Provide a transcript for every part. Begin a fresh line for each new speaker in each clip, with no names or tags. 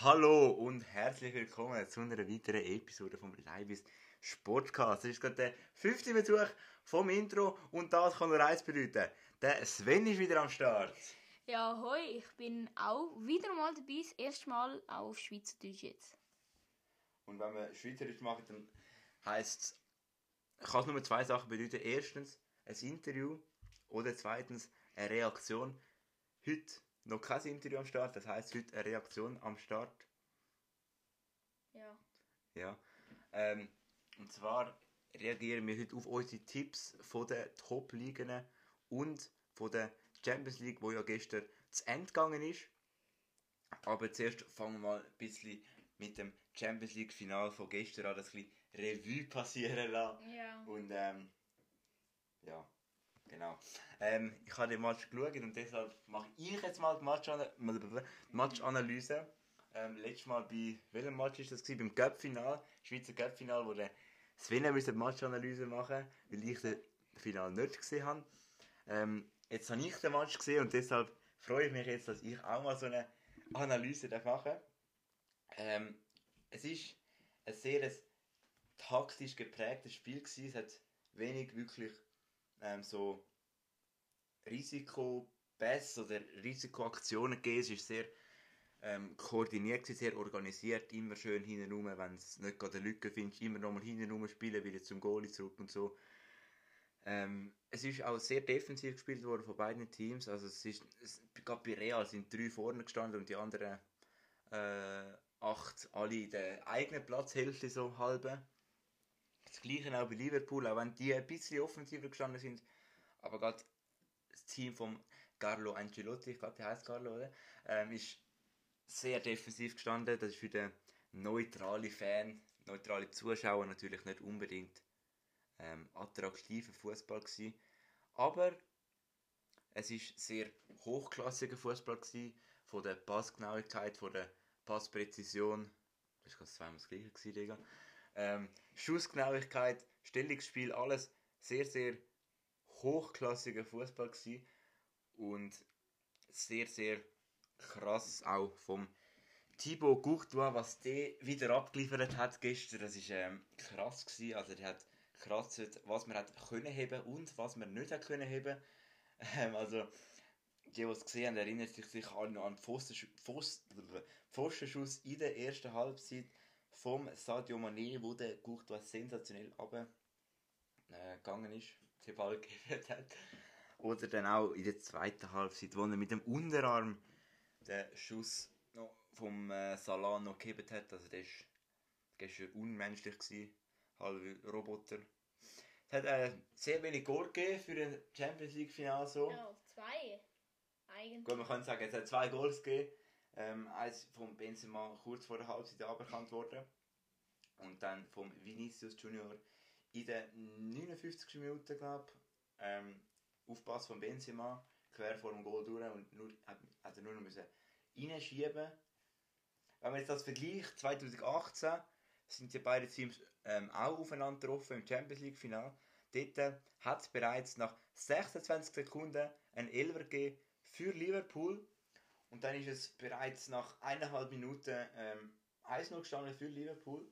Hallo und herzlich willkommen zu einer weiteren Episode vom Leibis Sportcast. Das ist gerade der fünfte Besuch vom Intro und das kann nur eins bedeuten. Der Sven ist wieder am Start.
Ja, hoi, ich bin auch wieder mal dabei, das erste Mal auf Schweizerdeutsch jetzt.
Und wenn wir Schweizerdeutsch machen, dann heisst es, kann es nur zwei Sachen bedeuten. Erstens ein Interview oder zweitens eine Reaktion. Heute noch kein Interview am Start, das heisst heute eine Reaktion am Start.
Ja.
Ja. Ähm, und zwar reagieren wir heute auf unsere Tipps von den Top-Ligen und von der Champions League, wo ja gestern zu Ende gegangen ist. Aber zuerst fangen wir mal ein bisschen mit dem Champions League Final von gestern an, das ein bisschen Revue passieren lassen.
Ja.
Und ähm, ja, genau. Ähm, ich habe den Match geschaut und deshalb mache ich jetzt mal die Matchana- die Matchanalyse. Ähm, letztes Mal bei welchem Match ist das gewesen? Beim Cup-Final, Schweizer Cup-Final, wo der Sven die Matchanalyse machen, weil ich den Final nicht gesehen habe. Ähm, jetzt habe ich den Match gesehen und deshalb freue ich mich jetzt, dass ich auch mal so eine Analyse darf machen ähm, Es ist ein sehr taktisch geprägtes Spiel gewesen. Es hat wenig wirklich ähm, so Risikopässe oder Risikoaktionen gegeben. Es ist sehr ähm, koordiniert, sehr organisiert, immer schön hinten rum, wenn es nicht gerade Lücke findest, immer nochmal hinten rum spielen, wieder zum Goalie zurück und so. Ähm, es ist auch sehr defensiv gespielt worden von beiden Teams. Also es ist, es, gerade bei Real sind drei vorne gestanden und die anderen äh, acht alle in der eigenen Platzhälfte so halbe. Das gleiche auch bei Liverpool, auch wenn die ein bisschen offensiver gestanden sind. Aber gerade das Team von Carlo Ancelotti, ich glaube, der heißt Carlo, oder? Ähm, ist sehr defensiv gestanden. Das ist für den neutralen Fan, neutrale Zuschauer natürlich nicht unbedingt ähm, attraktiver Fußball gewesen. Aber es ist sehr hochklassiger Fußball gewesen, von der Passgenauigkeit, von der Passpräzision. Das war zweimal das gleiche gewesen, Digga. Ähm, Schussgenauigkeit, Stellungsspiel, alles sehr, sehr hochklassiger Fußball. Und sehr, sehr krass auch vom Thibaut Courtois, was der wieder abgeliefert hat gestern, das ist ähm, krass gewesen. Also der hat krass, was man hat können heben und was man nicht hat können heben. Ähm, also die, die es gesehen haben, erinnern sich alle noch an den Pfostensch- Pfost- Pfostenschuss in der ersten Halbzeit vom Sadio Mané, wo der Courtois sensationell runter, äh, ist, den Ball gegeben hat. Oder dann auch in der zweiten Halbzeit, wo er mit dem Unterarm den Schuss noch vom äh, Salah noch gegeben hat. Also der ist gestern unmenschlich gewesen, halb Roboter. Es hat äh, sehr wenig Goal gegeben für ein Champions League Final so.
Ja, zwei. Eigentlich.
Gut, man kann sagen, es hat zwei Goals gegeben. Ähm, eins vom Benzema kurz vor der Halbzeit aberkannt worden. Und dann vom Vinicius Junior in der 59. Minute, glaube ich. Ähm, Aufpass von Benzema, quer vor dem Goal durch und nur, hat, er nur noch müssen reinschieben Wenn man jetzt das vergleicht, 2018 sind die beiden Teams ähm, auch aufeinander getroffen im Champions League Final. Dort äh, hat es bereits nach 26 Sekunden ein Elfer gegeben für Liverpool. Und dann ist es bereits nach eineinhalb Minuten ähm, 1-0 gestanden für Liverpool.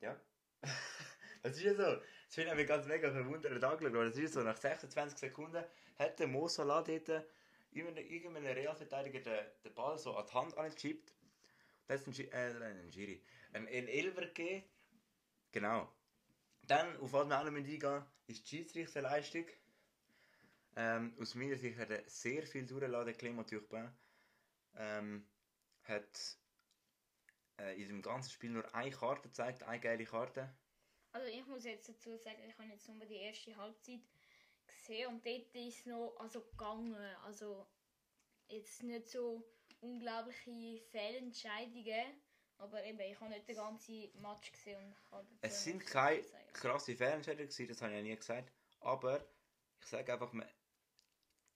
Ja. das ist ja so. Das finde ich mich ganz mega verwundert Das ist so. Nach 26 Sekunden hat der Mo Salah dort irgendeinem Realverteidiger den, den Ball so an die Hand angechippt. Das ist ein, Gi- äh, ein Giri. Ein, ein Elfer gegeben. Genau. Dann, auf was wir auch noch eingehen ist die Schiedsrichterleistung. Ähm, aus meiner Sicht hat er sehr viel durchgeladen, Clément Turpin. Ähm, hat äh, in dem ganzen Spiel nur eine Karte gezeigt, eine geile Karte.
Also ich muss jetzt dazu sagen, ich habe jetzt nur die erste Halbzeit gesehen und dort ist es noch also gegangen. Also jetzt nicht so unglaubliche Fehlentscheidungen, aber eben, ich habe nicht den ganzen Match gesehen und
Es sind keine krasse Fehlentscheidungen das habe ich ja nie gesagt. Aber ich sage einfach, man,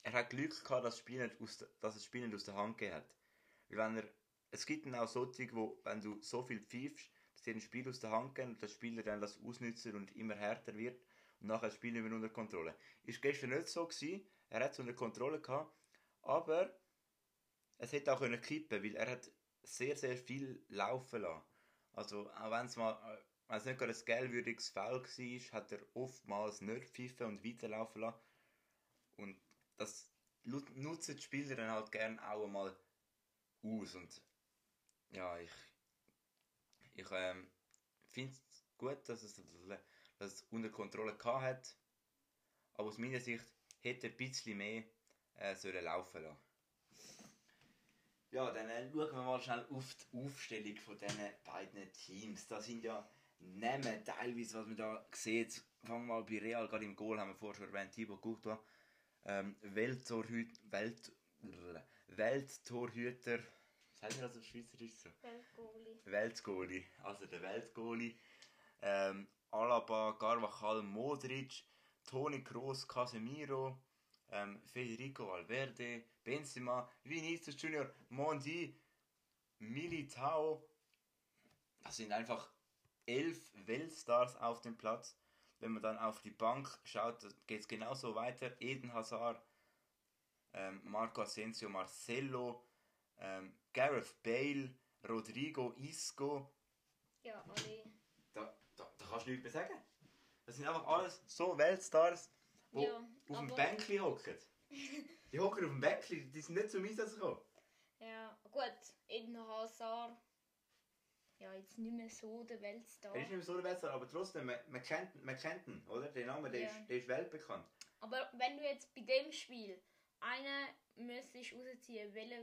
er hat Glück gehabt, dass, das Spiel nicht aus, der- dass das Spiel nicht aus der Hand gegeben hat. Weil wenn er, es gibt dann auch solche, wo, wenn du so viel pfeifst, dass dir ein Spiel aus der Hand gehen und der Spieler dann das ausnützen und immer härter wird und nachher das Spiel nicht mehr unter Kontrolle. Ist gestern nicht so gewesen. Er hat es unter Kontrolle gehabt, aber es hätte auch können kippen, weil er hat sehr, sehr viel laufen lassen. Also, auch wenn es mal, äh, wenn es nicht gerade ein gelbwürdiges Foul war, hat er oftmals nicht pfiffen und weiterlaufen lassen. Und das nutzen die Spieler dann halt gerne auch einmal aus. Und ja, ich, ich ähm, finde es gut, dass es, dass es unter Kontrolle gehabt hat. Aber aus meiner Sicht hätte ein bisschen mehr äh, sollen laufen lassen. Ja, dann äh, schauen wir mal schnell auf die Aufstellung von diesen beiden Teams. Da sind ja Namen teilweise, was man da sieht. Fangen wir mal bei Real, gerade im Goal haben wir vorher schon erwähnt, Thibaut Courtois. Ähm, Welttorhüter, Welt, Welttorhüter, sagt ihr das auf Schweizerisch so?
Weltgoalie.
Weltgoalie, also der Weltgoalie. Ähm, Alaba, Carvajal, Modric, Toni Kroos, Casemiro, ähm, Federico Valverde, Benzema, Vinicius Junior, Mondi, Militao. Das sind einfach elf Weltstars auf dem Platz. Wenn man dann auf die Bank schaut, geht es genauso weiter. Eden Hazard, ähm, Marco Asensio, Marcelo, ähm, Gareth Bale, Rodrigo Isco.
Ja, alle.
Da, da, da kannst du nichts mehr sagen. Das sind einfach alles so Weltstars, die
Ja,
auf dem Bänkli hocken. Die hocken auf dem Bänkli, die sind nicht zum Einsatz gekommen.
Ja, gut. Eden Hazard. Ja, jetzt nicht mehr so der Weltstar.
Er ist nicht mehr so der Weltstar, aber trotzdem, man, man, kennt, man kennt ihn, oder? Der Name, der,
Ja.
ist, der ist weltbekannt.
Aber wenn du jetzt bei dem Spiel einen müsstest rausziehen, welcher,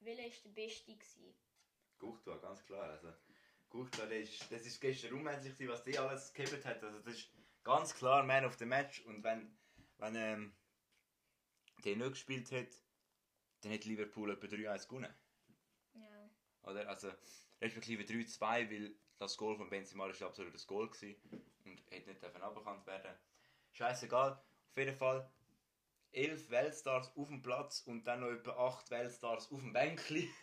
welcher ist der Beste gewesen?
Courtois, ganz klar. Also, Courtois, das ist, das ist gestern unmenschlich, was der alles gehabt hat. Also, das ist ganz klar Man of the Match. Und wenn, wenn ähm, der nicht gespielt hätte, dann hätte Liverpool etwa 3-1 gewonnen.
Ja.
Oder? Also, respektive 3-2, weil das Goal von Benzema ist absolut das Goal gewesen und hätte nicht aberkannt werden. Scheißegal. Auf jeden Fall 11 Weltstars auf dem Platz und dann noch etwa 8 Weltstars auf dem Bänkli.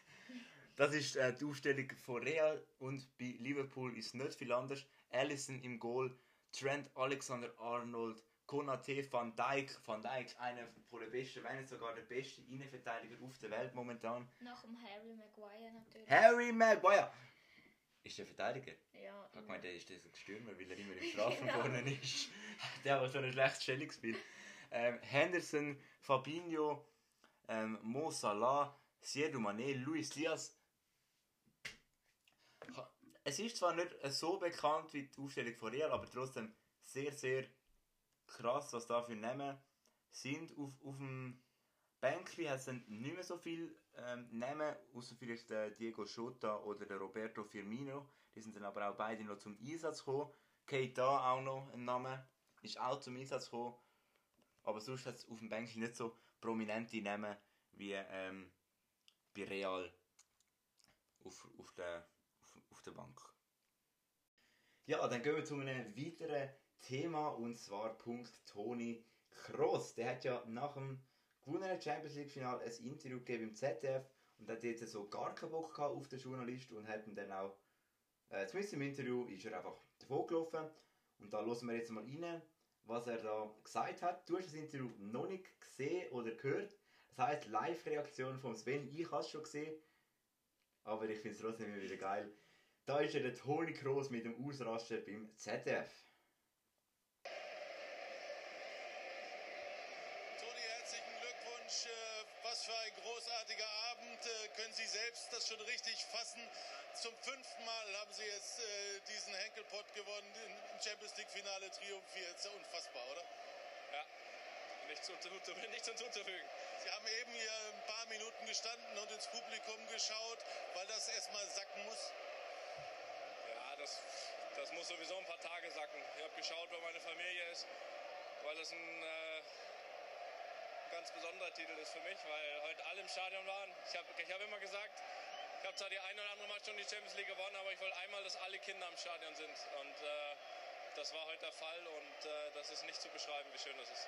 Das ist äh, die Aufstellung von Real und bei Liverpool ist nicht viel anders. Allison im Goal, Trent Alexander-Arnold, Konate, Van Dijk, Van Dijk einer von den besten, wenn nicht sogar der beste Innenverteidiger auf der Welt momentan.
Nach dem Harry Maguire natürlich.
Harry Maguire. Ist der Verteidiger?
Ja,
Ich gemeint, der ist ein Stürmer, weil er immer im Strafen vorne ist. Der hat aber so ein schlechtes Stellungsspiel. Ähm, Henderson, Fabinho, ähm, Mo Salah, Sierra Mané, Luis Diaz. Es ist zwar nicht so bekannt wie die Aufstellung von Real, aber trotzdem sehr, sehr krass, was da für Namen sind. Auf, auf dem Bänkli hat es nicht mehr so viel ähm, Namen, außer vielleicht der Diego Jota oder der Roberto Firmino. Die sind dann aber auch beide noch zum Einsatz gekommen. Keita auch noch ein Name, ist auch zum Einsatz gekommen. Aber sonst hat es auf dem Bänkli nicht so prominente Namen wie ähm, bei Real auf, auf, der, auf, auf der Bank. Ja, dann gehen wir zu einem weiteren Thema und zwar Punkt Toni Kroos. Der hat ja nach dem gewonnenen Champions League Final ein Interview gegeben im ZDF und hat jetzt so gar keinen Bock gehabt auf den Journalist und hat ihn dann auch, äh, zumindest im Interview, ist er einfach davon gelaufen und da hören wir jetzt mal rein, was er da gesagt hat. Du hast das Interview noch nicht gesehen oder gehört. Das heisst, Live-Reaktion von Sven, ich habe es schon gesehen, aber ich finde es trotzdem wieder geil. Da ist ja der Toni Kroos mit dem Ausraster beim ZDF.
Toni, herzlichen Glückwunsch. Äh, Was für ein großartiger Abend. Äh, Können Sie selbst das schon richtig fassen? Zum fünften Mal haben Sie jetzt äh, diesen Henkelpott gewonnen, im Champions League-Finale triumphiert. Ist ja unfassbar, oder?
Ja, nichts, nichts hinzuzufügen.
Sie haben eben hier ein paar Minuten gestanden und ins Publikum geschaut, weil das erstmal sacken muss.
Ja, das, das muss sowieso ein paar Tage sacken. Ich habe geschaut, wo meine Familie ist, weil das ein äh, ganz besonderer Titel ist für mich, weil heute alle im Stadion waren. Ich habe ich hab immer gesagt, ich habe zwar die eine oder andere Mal schon die Champions League gewonnen, aber ich wollte einmal, dass alle Kinder im Stadion sind. Und äh, das war heute der Fall und äh, das ist nicht zu beschreiben, wie schön das ist.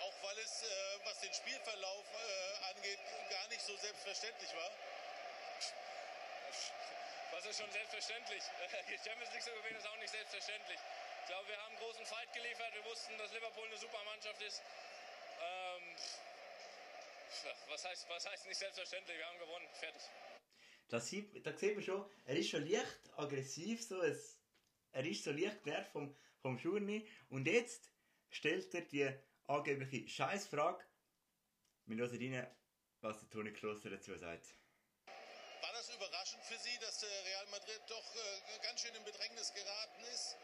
Auch weil es, äh, was den Spielverlauf äh, angeht, gar nicht so selbstverständlich war.
Was ist schon selbstverständlich? Die Champions League zu gewinnen ist auch nicht selbstverständlich. Ich glaube, wir haben einen großen Fight geliefert. Wir wussten, dass Liverpool eine super Mannschaft ist. Was heißt, was heißt nicht selbstverständlich? Wir haben gewonnen. Fertig.
Das sieht, da sieht man schon, er ist schon leicht aggressiv, so es, er ist so leicht genervt vom, vom Schurni. Und jetzt stellt er die angebliche Scheißfrage. Wir hören rein, was der Toni Klosser dazu sagt.
War das überraschend für Sie, dass der Real Madrid doch äh, ganz schön in Bedrängnis geraten ist?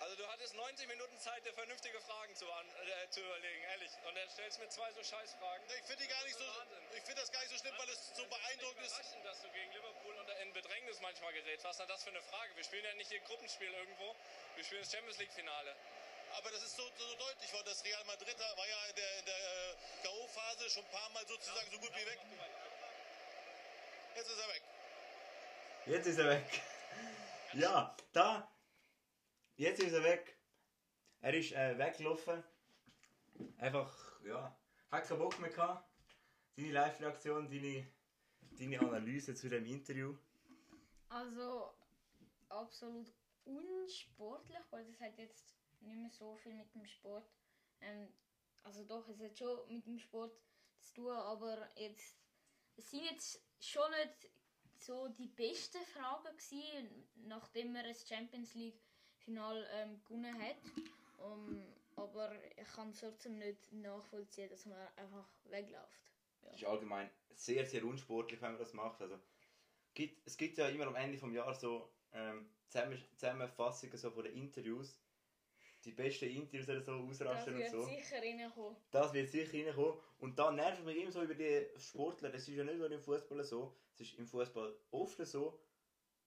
Also du hattest 90 Minuten Zeit, dir vernünftige Fragen zu, an, äh, zu überlegen, ehrlich. Und dann stellst du mir zwei so Scheißfragen.
Ich finde die gar nicht so, ich finde das gar nicht so schlimm, weil es so beeindruckend ist.
Überraschend, dass du gegen Liverpool unter in Bedrängnis manchmal gerätst. Was ist denn das für eine Frage? Wir spielen ja nicht hier Gruppenspiel irgendwo. Wir spielen das Champions League Finale.
Aber das ist so, so deutlich worden. Das Real Madrid da war ja in der, in der äh, K.O.-Phase schon ein paar Mal sozusagen so gut wie weg. Jetzt ist er weg.
Jetzt ist er weg. Ja, da. Jetzt ist er weg. Er ist äh, weggelaufen. Einfach, ja, hat keinen Bock mehr gehabt. Deine Live-Reaktion, deine, deine Analyse zu dem Interview.
Also absolut unsportlich, weil das hat jetzt nicht mehr so viel mit dem Sport. Ähm, also doch, es hat schon mit dem Sport zu tun, aber jetzt es sind jetzt schon nicht so die besten Fragen gewesen, nachdem er das Champions League Final ähm, gewonnen hat. Um, aber ich kann es trotzdem nicht nachvollziehen, dass man einfach wegläuft.
Das ist allgemein sehr, sehr unsportlich, wenn man das macht. Also, gibt, es gibt ja immer am Ende des Jahres so ähm, Zusammen- Zusammenfassungen so von den Interviews. Die besten Interviews oder so
Das
ausrasten und
wird
so.
sicher reinkommen.
Das wird sicher reinkommen. Und da nervt mich immer so über die Sportler. Das ist ja nicht nur im Fußball so. Es ist im Fußball oft so.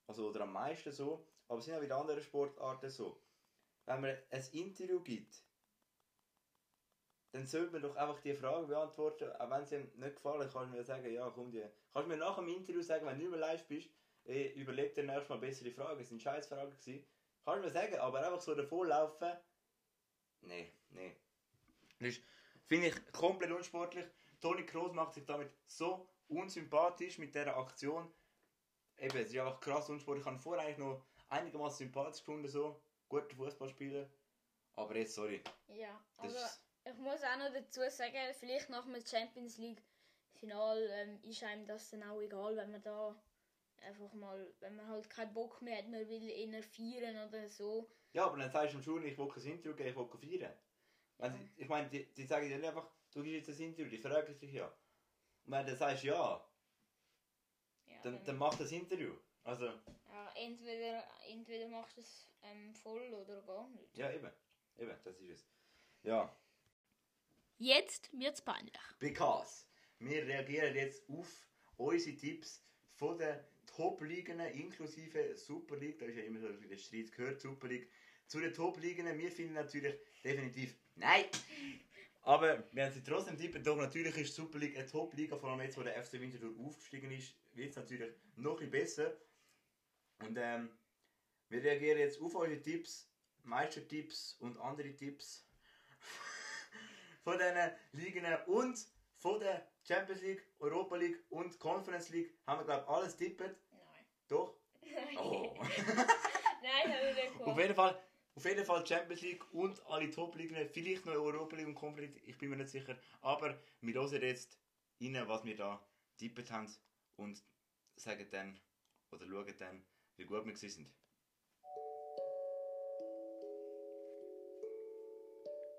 Also, oder am meisten so. Aber es sind auch wieder andere Sportarten so. Wenn man ein Interview gibt, dann sollte man doch einfach die Frage beantworten. Auch wenn sie ihm nicht gefallen, kannst du mir sagen, ja, komm, die. Kannst du mir nach dem Interview sagen, wenn du nicht mehr live bist, eh, überleg dir nächstes Mal bessere Fragen. Es sind scheiß Fragen gewesen. Kannst du mir sagen, aber einfach so davonlaufen. Nee, nee. Das finde ich komplett unsportlich. Toni Kroos macht sich damit so unsympathisch mit dieser Aktion. Eben, es ist einfach krass unsportlich. Ich habe vorher eigentlich noch einigermaßen sympathisch gefunden, so. Guter Fußballspieler. Aber jetzt, sorry.
Ja, also ich muss auch noch dazu sagen, vielleicht nach dem Champions League Final ähm, ist einem das dann auch egal, wenn man da einfach mal, wenn man halt keinen Bock mehr hat, man will eher feiern oder so.
Ja, aber dann sagst du Schule, ich will kein Interview geben, ich will feiern. Wenn sie, ich meine, die, die sagen dir nicht einfach, du gibst jetzt ein Interview, die fragen dich ja. Und wenn du sagst ja,
Ja,
dann, dann mach das Interview. Also,
ja, entweder, entweder machst du es ähm, voll oder gar nicht.
ja, eben. Eben, das ist es. Ja.
Jetzt wird's peinlich.
Because wir reagieren jetzt auf unsere Tipps von den Top-Ligen, inklusive Super League. Da ist ja immer so ein der Streit gehört, Super League. Zu den Top-Ligen, wir finden natürlich definitiv nein. Aber wir haben sie trotzdem tippen, doch natürlich ist die Super League eine Top-Liga, vor allem jetzt, wo der FC Winterthur aufgestiegen ist, wird es natürlich noch ein bisschen besser. Und ähm, wir reagieren jetzt auf eure Tipps, Meistertipps und andere Tipps von diesen Ligen und von der Champions League, Europa League und Conference League haben wir glaube ich alles tippet.
Nein.
Doch? Oh.
Nein, habe ich nicht
auf jeden Fall, auf jeden Fall Champions League und alle Top-Ligen, vielleicht noch Europa League und Conference League, ich bin mir nicht sicher. Aber wir hören jetzt rein, was wir da tippet haben und sagen dann oder schauen dann, wie gut wir sind.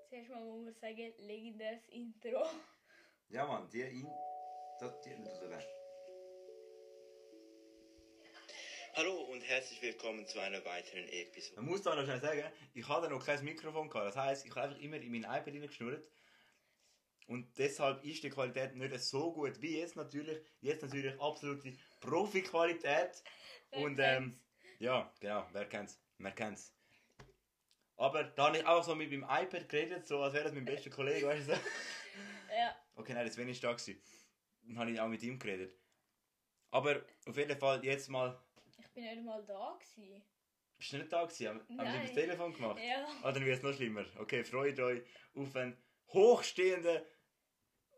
Zuerst mal muss man sagen, legendäres Intro.
Ja Mann, die in... Das, die,
Hallo und herzlich willkommen zu einer weiteren Episode.
Man muss da noch schnell sagen, ich hatte noch kein Mikrofon gehabt. Das heisst, ich habe einfach immer in mein iPad reingeschnurrt. Und deshalb ist die Qualität nicht so gut wie jetzt natürlich. Jetzt natürlich absolute Profi-Qualität. Und ähm, ja, genau, wer kennt's? Wer kennt's? Aber da habe ich auch so mit meinem iPad geredet, so als wäre das mein bester Kollege, weißt du? so.
Ja,
Okay, nein, das war nicht da. gewesen. Dann habe ich auch mit ihm geredet. Aber auf jeden Fall jetzt mal.
ich bin nicht mal da gewesen.
Bist du nicht da gewesen? Haben,
Nein.
das Telefon gemacht?
Ja.
Ah, dann wird es noch schlimmer. Okay, freut euch auf einen hochstehenden,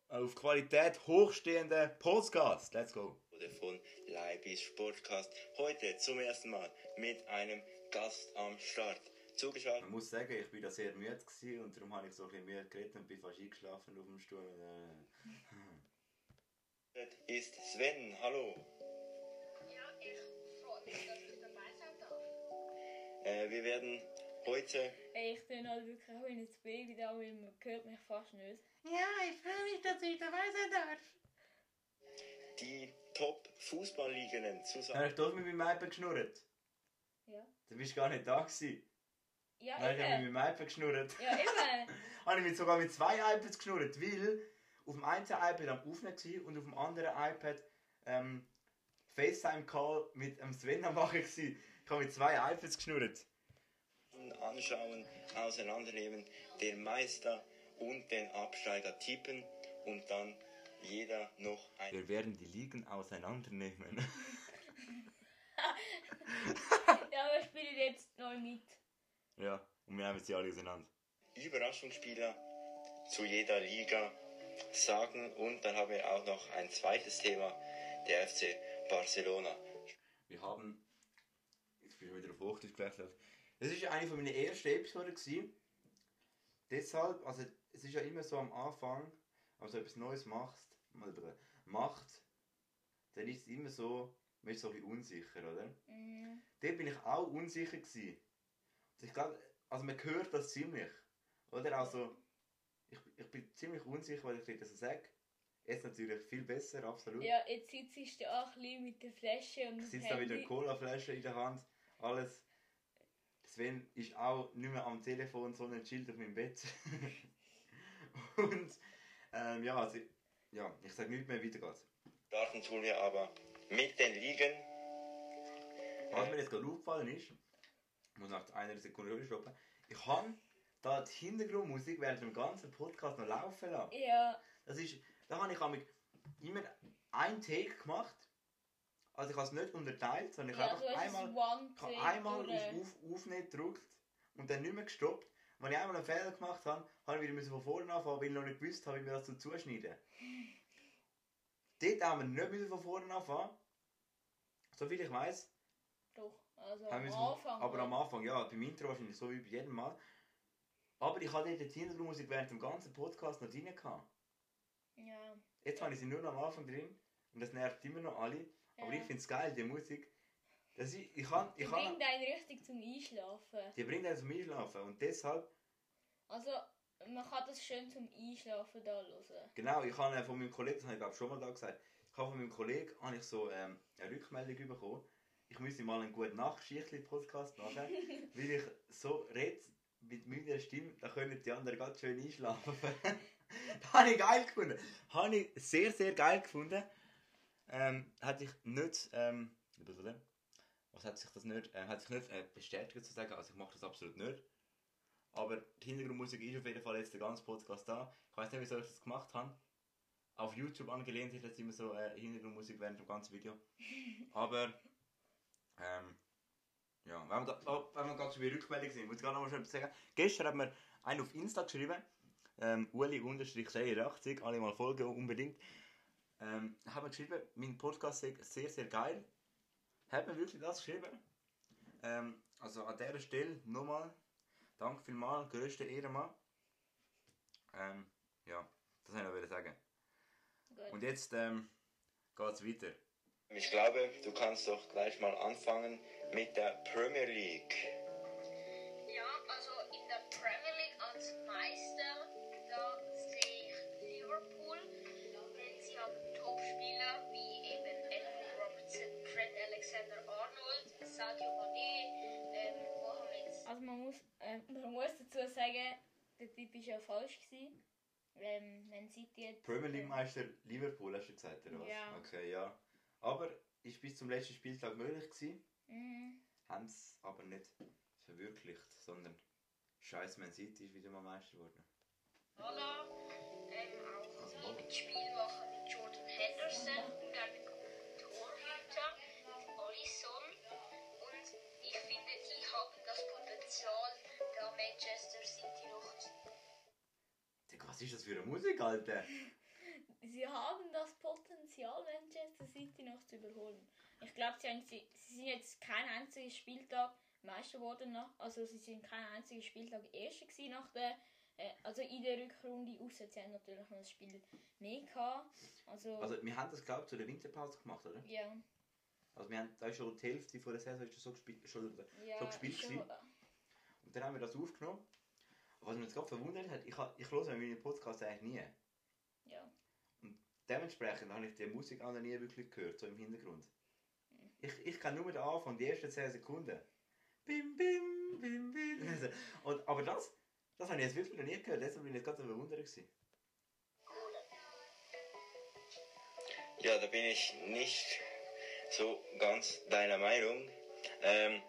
auf Qualität hochstehenden Podcast. Let's go.
Von Leibis Sportcast. Heute zum ersten Mal mit einem Gast am Start. zugeschaltet.
Man muss sagen, ich bin da sehr müde gewesen und darum habe ich so ein bisschen müde geredet und bin fast eingeschlafen auf dem Stuhl. Äh,
Ist Sven, hallo.
Ja, ich freue mich, dass ich dabei sein darf.
Äh, wir werden heute
Ey, ich bin halt wirklich auch in das Baby da, weil man hört mich fast nicht.
Ja, ich freue mich, dass ich dabei sein darf.
die Top-Fußballligen zusammen.
ich doch mit meinem iPad geschnurrt?
Ja.
Du bist gar nicht da gewesen.
Ja,
Nein, ich habe mit
eben.
meinem iPad geschnurrt.
Ja, eben.
habe ich mit, sogar mit zwei iPads geschnurrt, weil auf dem einen iPad am Aufnehmen war und auf dem anderen iPad ähm, FaceTime-Call mit dem Sven am Machen war. Ich habe mit zwei iPads geschnurrt.
anschauen, auseinandernehmen, den Meister und den Absteiger tippen und dann jeder noch ein.
Wir werden die Ligen auseinandernehmen.
Ja, wir spielen jetzt noch mit.
ja, und wir haben sie alle auseinander.
Überraschungsspieler zu jeder Liga sagen und dann haben wir auch noch ein zweites Thema, der FC Barcelona.
Wir haben. Jetzt bin ich wieder auf Hochdeutsch gewechselt. Das ist ja eine von meinen ersten Episoden. Gewesen. Deshalb, also es ist ja immer so am Anfang, wenn du etwas Neues machst, mal- macht, dann ist es immer so, man ist so ein bisschen unsicher, oder?
Mhm.
Dort bin ich auch unsicher gewesen. Also ich glaube, also man hört das ziemlich, oder? Also, ich, ich bin ziemlich unsicher, was ich das sage. Jetzt natürlich viel besser, absolut.
Ja, jetzt sitzt du auch ein mit der Flasche und
Ich sitze da mit der. Colaflasche in der Hand, alles. Sven ist auch nicht mehr am Telefon, sondern chillt auf meinem Bett. Und ähm, ja, also, ja, ich sage nicht mehr, weiter geht's.
Starten tun wir aber mit den Ligen.
Was mir jetzt gerade aufgefallen ist, ich muss nach einer Sekunde Ruhe stoppen, ich habe da die Hintergrundmusik während dem ganzen Podcast noch laufen lassen.
Ja,
Das ist, da habe ich immer ein Take gemacht. Also ich habe es nicht unterteilt, sondern ich
ja
habe einfach einmal, ich habe einmal auf Aufnehmen gedrückt und dann nicht mehr gestoppt. Wenn ich einmal einen Fehler gemacht habe, habe ich wieder müssen von vorne anfangen, weil ich noch nicht gewusst habe, wie wir das so zuschneiden. Dort haben wir nicht müssen von vorne anfangen. Soviel ich weiß.
Doch, also am
es-
Anfang.
aber am
ja.
Anfang, ja, beim Intro wahrscheinlich so wie bei jedem Mal. Aber ich hatte dort die Hintergrundmusik während dem ganzen Podcast noch drin. Gehabt.
Ja,
Jetzt habe ich sie nur noch am Anfang drin und das nervt immer noch alle. Aber
Ja.
ich finde es geil, die Musik. Das ist, ich kann,
die
ich kann,
bringt einen richtig zum Einschlafen.
die bringt einen zum Einschlafen und deshalb,
Also, man kann das schön zum Einschlafen da hören.
genau, ich habe von meinem Kollegen, das habe ich glaube schon mal da gesagt, ich habe von meinem Kollegen habe ich so ähm, eine Rückmeldung bekommen, ich müsste mal einen guten Nachtschichtli-Podcast machen, weil ich so rede mit meiner Stimme, da können die anderen ganz schön einschlafen. das habe ich geil gefunden. Habe ich sehr, sehr geil gefunden. Ähm, hat sich nicht, ähm, was hat sich das nicht, äh, hat sich nicht äh, bestätigt zu sagen, also ich mache das absolut nicht. Aber die Hintergrundmusik ist auf jeden Fall jetzt der ganze Podcast da. Ich weiß nicht, wieso ich das gemacht habe. Auf YouTube angelehnt ist jetzt immer so äh, Hintergrundmusik während dem ganzen Video. Aber, ähm, ja, wenn wir, da, oh, wenn wir schon bei Rückmeldung sind, muss ich gerade noch mal sagen. Gestern hat mir einer auf Insta geschrieben, ähm, Uli-83, alle mal folgen unbedingt. Ähm, hat mir geschrieben, mein Podcast sei sehr, sehr geil. Hat mir wirklich das geschrieben. Ähm, also an dieser Stelle nochmal, danke vielmals, größte Ehrenmann. Ähm, ja, das wollte ich noch sagen.
Gut.
Und jetzt ähm, geht's weiter.
Ich glaube, du kannst doch gleich mal anfangen mit der Premier League.
Der Typ war ja falsch gewesen. Ähm, Man City jetzt...
Premier League Meister Liverpool, hast du gesagt, oder was?
Ja.
Okay, ja. Aber ist bis zum letzten Spieltag möglich gewesen.
Mhm.
Haben es aber nicht verwirklicht, sondern scheiß Man City ist wieder mal Meister geworden.
Salah, ähm, auch die Mitspielmacher mit Jordan Henderson, guten
was ist das für eine Musik, Alter?
Sie haben das Potenzial, Manchester City noch zu überholen. Ich glaube, sie, sie, sie sind jetzt kein einziger Spieltag Meister geworden. Nach, also sie sind keinen einzigen Spieltag Erster gewesen nach der, äh, also in der Rückrunde, außer sie haben natürlich noch ein Spiel mehr gehabt. Also,
Also wir haben das glaube ich zu der Winterpause gemacht, oder?
ja,
Also wir haben da ist schon die Hälfte von der Saison ist schon so gespielt, schon,
ja,
so gespielt
schon,
gewesen. Und dann haben wir das aufgenommen. Was mich jetzt gerade verwundert hat, ich, ich höre meine Podcasts eigentlich nie.
ja.
Dementsprechend habe ich die Musik auch noch nie wirklich gehört, so im Hintergrund. Ich, ich kann nur den Anfang, die ersten 10 Sekunden. Bim, bim, bim, bim. Also, Und, aber das, das habe ich jetzt wirklich noch nie gehört, deshalb bin ich jetzt gerade so verwundert. gewesen.
Ja, da bin ich nicht so ganz deiner Meinung. Ähm,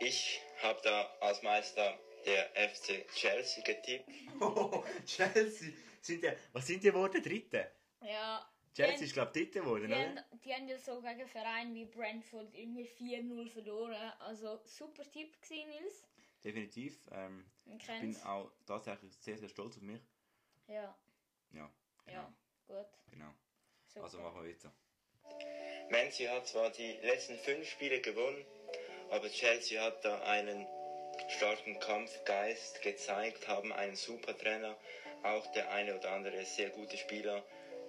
ich habe da als Meister der FC Chelsea getippt.
Oh, Chelsea, sind ja, was sind die geworden? Dritte?
Ja,
Chelsea ist glaube ich Dritte geworden,
die,
oder?
haben, die haben ja so gegen Vereine wie Brentford irgendwie 4-0 verloren. Also super Tipp gewesen, Nils.
Definitiv. Ähm, ich bin auch tatsächlich sehr, sehr stolz auf mich.
Ja,
Ja, genau.
ja, gut.
genau.
Super.
Also machen wir weiter.
Manchester hat zwar die letzten fünf Spiele gewonnen, aber Chelsea hat da einen starken Kampfgeist gezeigt, haben einen super Trainer, auch der eine oder andere sehr gute Spieler.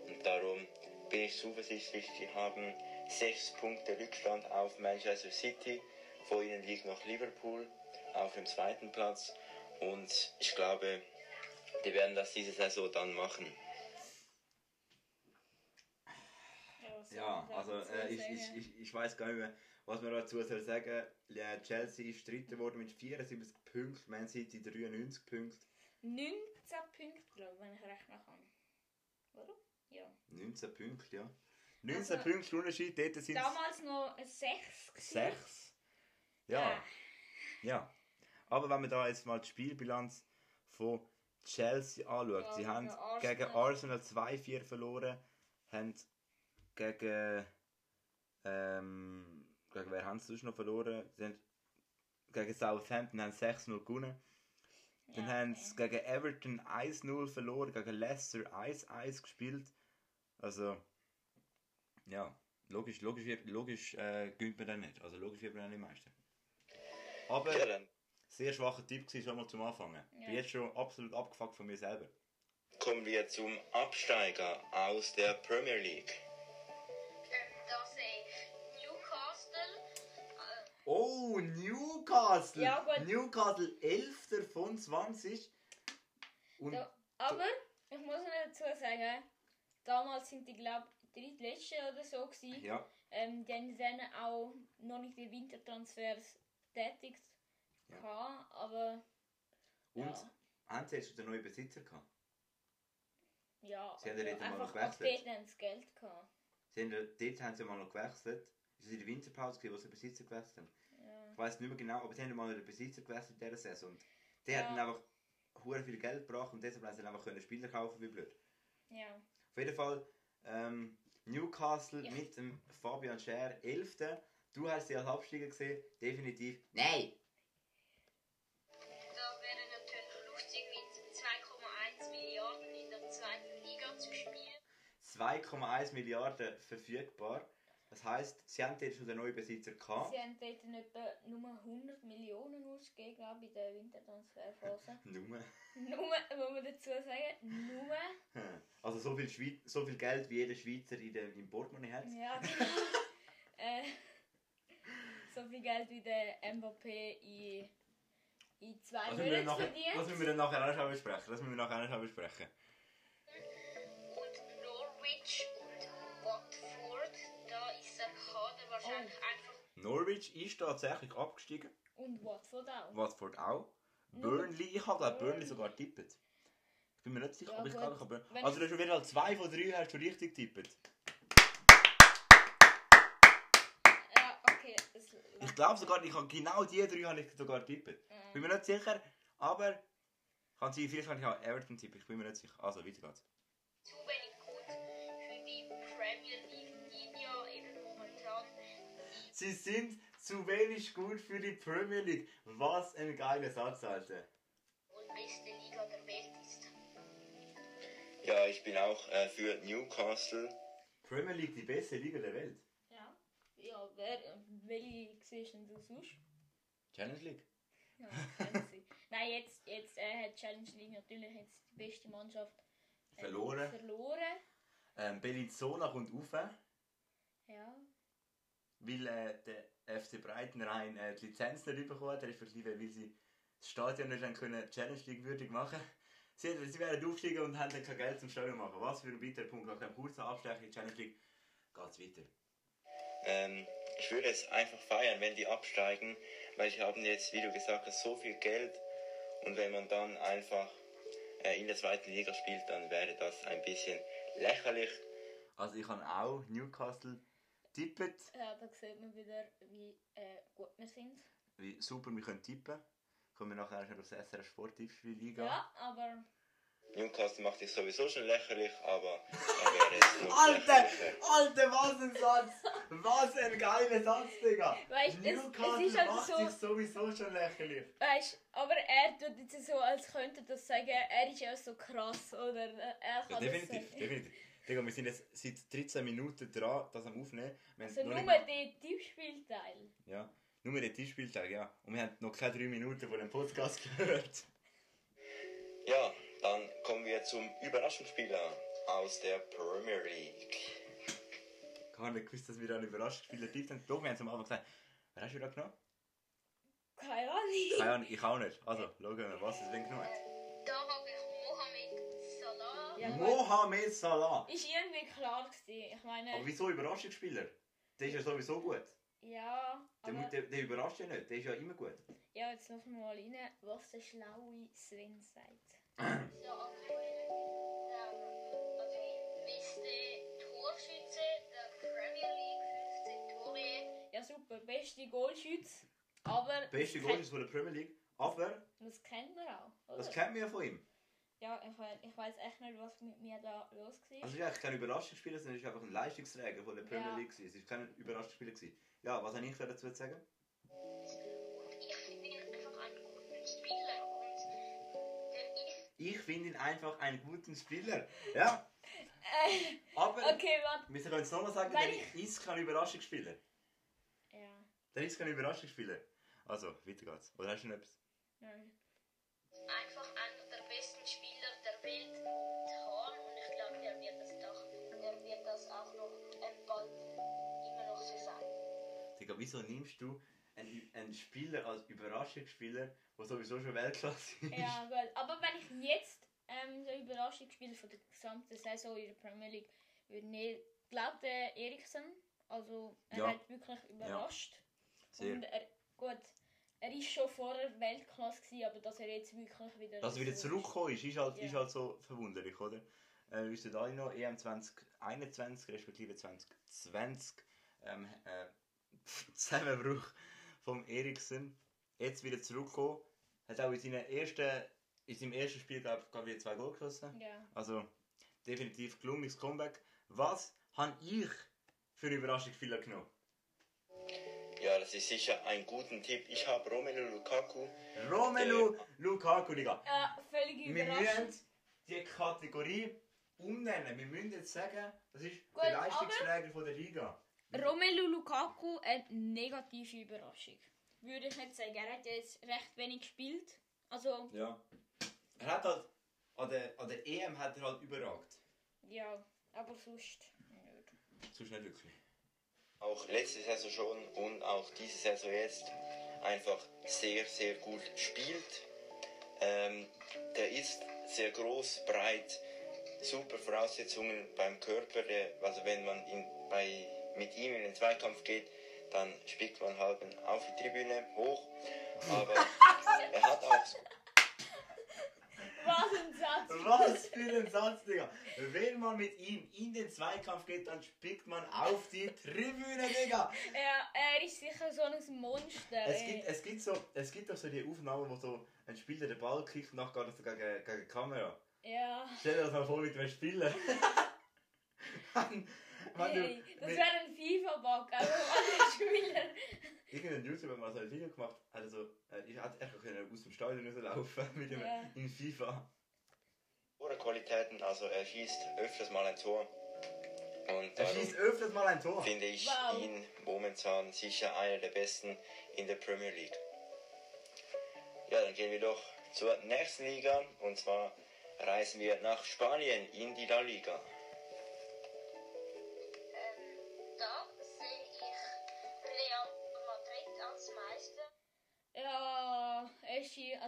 Und darum bin ich zuversichtlich, die haben sechs Punkte Rückstand auf Manchester City. Vor ihnen liegt noch Liverpool auf dem zweiten Platz. Und ich glaube, die werden das diese Saison dann machen.
Ja,
also äh, ich, ich, ich, ich weiß gar nicht mehr, was man dazu soll sagen. Ja, Chelsea ist Dritter geworden mit 74 Punkten, Man City 93 Punkte.
19 Punkte, glaube ich, wenn ich rechnen kann. Oder? Ja.
19 Punkte, ja. 19
Also,
Punkte Unterschied, dort sind es
Damals noch ein 6.
6. Ja, ja. Aber wenn man da jetzt mal die Spielbilanz von Chelsea anschaut,
Ja,
sie haben
gegen Arsenal.
gegen Arsenal 2-4 verloren, haben gegen ähm, gegen wer haben sie sonst noch verloren? Sie haben gegen Southampton haben sie 6-0 gewonnen. Dann
Ja,
haben
okay.
sie gegen Everton 1-0 verloren, gegen Leicester 1-1 gespielt. Also, ja, logisch, logisch, wird- logisch äh, gönnt man dann nicht. Also logisch wird man dann nicht Meister. Aber
Ja,
sehr schwacher Tipp war schon mal zum Anfangen.
Ja.
Bin jetzt schon absolut abgefuckt von mir selber.
kommen wir zum Absteiger aus der Premier League.
Oh, Newcastle!
Ja, gut.
Newcastle 11. von 20. Und
Da, aber ich muss noch dazu sagen, damals sind die, glaube ich, drittletzte oder so gewesen.
ja,
Ähm, die haben dann auch noch nicht die Wintertransfers tätigt.
Ja.
gehabt, Aber
und
Ja.
haben sie jetzt schon den neuen Besitzer gehabt?
ja,
Sie haben ja dort mal noch gewechselt.
dort haben sie Geld gehabt.
Sie haben, dort haben sie mal noch gewechselt. Das war in der Winterpause, wo sie den Besitzer gewechselt haben. Weiß nicht mehr genau, aber sie haben mal den Besitzer gewechselt in dieser Saison. Und der
Ja.
hat dann einfach hure viel Geld gebracht und deshalb haben sie dann einfach können Spieler kaufen wie blöd.
ja.
Auf jeden Fall ähm, Newcastle
Ja.
mit dem Fabian Scher 11. Du hast sie als Absteiger gesehen, definitiv. Nein!
Da wäre natürlich lustig, mit 2,1 Milliarden in der zweiten Liga zu spielen.
2,1 Milliarden verfügbar. Das heisst, sie haben dort schon den neuen Besitzer gehabt.
Sie haben dort etwa nur 100 Millionen ausgegeben, in der Wintertransferphase.
Nur.
nur, muss man dazu sagen, nur.
Also so viel, Schweiz, so viel Geld wie jeder Schweizer in der, im Portemonnaie hat.
Ja, genau. äh, so viel Geld wie der Mbappé in, in zwei Monaten verdient.
das müssen wir dann nachher auch schon besprechen. Das müssen wir nachher auch schon besprechen.
Norwich ist
tatsächlich abgestiegen.
Und Watford auch.
Watford auch. Burnley, ich habe glaube Burnley sogar tippt. Ich bin mir nicht sicher,
Ja,
aber ich glaube, ich habe... Also du
ich-
hast jeden Fall zwei von drei hast du richtig tippt.
Ja, okay.
Ich glaube sogar, ich habe genau die drei habe ich sogar tippt. Ich bin mir nicht sicher, aber... Kann sein, vielleicht habe ich auch Everton tippen, ich bin mir nicht sicher. Also, weiter geht's. Sie sind zu wenig gut für die Premier League. Was ein geiler Satz, Alter.
die wohl beste Liga der Welt ist.
Ja, ich bin auch äh, für Newcastle.
Premier League, die beste Liga der Welt.
Ja. Ja, wer, welche siehst denn du sonst?
Challenge League.
Ja. Nein, jetzt, jetzt äh, hat Challenge League natürlich jetzt die beste Mannschaft äh,
Verloren.
verloren.
Ähm, Bellinzona kommt rauf,
Ja.
Weil äh, der FC Breitenrhein äh, die Lizenz nicht bekommen hat, respektive weil sie das Stadion nicht können Challenge League würdig machen Sie, sie werden aufsteigen und haben dann kein Geld zum Stadion machen. Was für ein weiterer Punkt. Nach dem kurzen Abstecher in die Challenge League geht es weiter.
Ähm, ich würde es einfach feiern, wenn die absteigen, weil sie haben jetzt, wie du gesagt hast, so viel Geld und wenn man dann einfach äh, in der zweiten Liga spielt, dann wäre das ein bisschen lächerlich.
Also ich habe auch Newcastle tippet,
ja, da sieht man wieder, wie äh, gut wir sind.
wie super wir können tippen. Kommen wir nachher noch auf das SRF Sporttippspiel-Liga.
Ja, aber
Newcastle macht dich sowieso schon lächerlich, aber dann wäre es noch
Alter. Alter, was ein Satz! Was ein geiler Satz, Digga!
Weißt, es- es
Newcastle
ist halt
macht
so-
sich sowieso schon lächerlich.
weißt, aber er tut jetzt so, als könnte das sagen, er ist ja so krass oder er kann
Ja, definitiv, definitiv. Digga, wir sind jetzt seit 13 Minuten dran, das am Aufnehmen. Wir
Also nur
nicht
der Tippspielteil.
Ja, nur den Tischspieltag, ja. Und wir haben noch keine 3 Minuten von dem Podcast gehört.
Ja, dann kommen wir zum Überraschungsspieler aus der Premier League.
Gar nicht gewusst, dass wir da einen Überraschungsspieler tippt haben. Doch, wir haben es am Anfang gesagt. Wer hast du da genommen?
Keine Ahnung.
Keine Ahnung, ich auch nicht. Also, schauen wir, was ist denn genommen?
Da
Ja.
Mohamed Salah.
Ist irgendwie klar gewesen. Ich meine,
Aber wieso Überraschungsspieler? Der ist ja sowieso gut.
ja,
Der,
aber,
der, der überrascht ja nicht, der ist ja immer gut.
ja, jetzt lassen wir mal rein, was der schlaue Sven sagt.
So der also beste Torschütze der Premier League, 15 Tore.
Ja, super, beste Goalschütze. Aber
Beste
das
Goal
kennt-
ist von der Premier League. Aber,
Das kennt man auch, oder?
das kennen wir ja von ihm.
Ja, ich, ich weiß echt nicht, was mit mir da los war.
Also, es ist eigentlich kein Überraschungsspieler, sondern es ist einfach ein Leistungsträger von der Premier
Ja.
League. Es ist kein Überraschungsspieler. Gewesen. Ja, was habe ich dazu zu sagen?
Ich finde ihn einfach einen guten Spieler.
Ich finde ihn einfach einen guten Spieler. Ja,
Äh,
aber
okay, warte.
wir können es nochmal sagen,
Wenn
der ist kein Überraschungsspieler.
Ja,
Der ist kein Überraschungsspieler. Also, weiter geht's. Oder hast du noch etwas?
nein.
Einfach einer der besten Spieler der Welt haben. Und ich glaube, der wird das, doch, der wird das auch noch ähm, bald immer noch so sein.
Digga, wieso nimmst du einen, einen Spieler als Überraschungsspieler, der sowieso schon Weltklasse ist?
Ja, gut. Aber wenn ich jetzt ähm, so Überraschungsspieler von der gesamten Saison in der Premier League würde nehmen, glaubt der Eriksen, also er
Ja.
hat wirklich überrascht.
Sehr.
Und er, gut, er ist schon vorher Weltklasse gewesen, aber dass er jetzt wirklich wieder
Dass er wieder zurückgekommen ist, ist halt,
Ja.
ist halt so verwunderlich, oder? Äh, wir wissen alle noch, EM 2021, respektive 2020, ähm, äh, Zusammenbruch vom Eriksen. Jetzt wieder zurückgekommen. Hat auch in, seinen ersten, in seinem ersten Spiel, glaube ich, wieder zwei Goal geschossen.
Ja.
Also, definitiv gelungenes Comeback. Was habe ich für einen Überraschungsspieler genommen?
Ja, das ist sicher ein guter Tipp. Ich habe Romelu Lukaku.
Romelu Lukaku, Digga.
Äh, völlig
Wir
überraschend.
müssen die Kategorie umnennen. Wir müssen jetzt sagen, das ist
Gut,
der Leistungsträger von der Liga.
Romelu Lukaku eine negative Überraschung. Würde ich nicht sagen. Er hat jetzt recht wenig gespielt. Also,
Ja. Er hat halt, an der, an der EM hat er halt überragt.
ja, aber sonst nicht.
Sonst nicht wirklich.
Auch letzte Saison schon und auch diese Saison jetzt einfach sehr, sehr gut spielt. Ähm, der ist sehr groß, breit, super Voraussetzungen beim Körper. Also wenn man ihn bei, mit ihm in den Zweikampf geht, dann spickt man halb auf die Tribüne hoch. Aber er hat auch
Was ein Satz!
Was für ein Satz, Digga. Wenn man mit ihm in den Zweikampf geht, dann spickt man auf die Tribüne, Digga.
Er, er ist sicher so ein Monster.
Es gibt, es gibt so, es gibt doch so die Aufnahmen, wo so ein Spieler den Ball kickt und nachher geht er so gegen, gegen die Kamera.
Ja.
Stell dir das mal vor, wie du du,
Hey, das wäre ein FIFA-Bug, also alle Spieler.
Irgendein YouTuber hat mal so ein Video gemacht, hat er so, äh, ich hätte einfach können aus dem Stadion rauslaufen mit dem
Ja.
in FIFA.
Qualitäten, also er schießt öfters mal ein Tor. Und
Er schießt öfters mal ein Tor.
finde ich
Wow.
ihn momentan sicher einer der besten in der Premier League. Ja, dann gehen wir doch zur nächsten Liga und zwar reisen wir nach Spanien in die La Liga.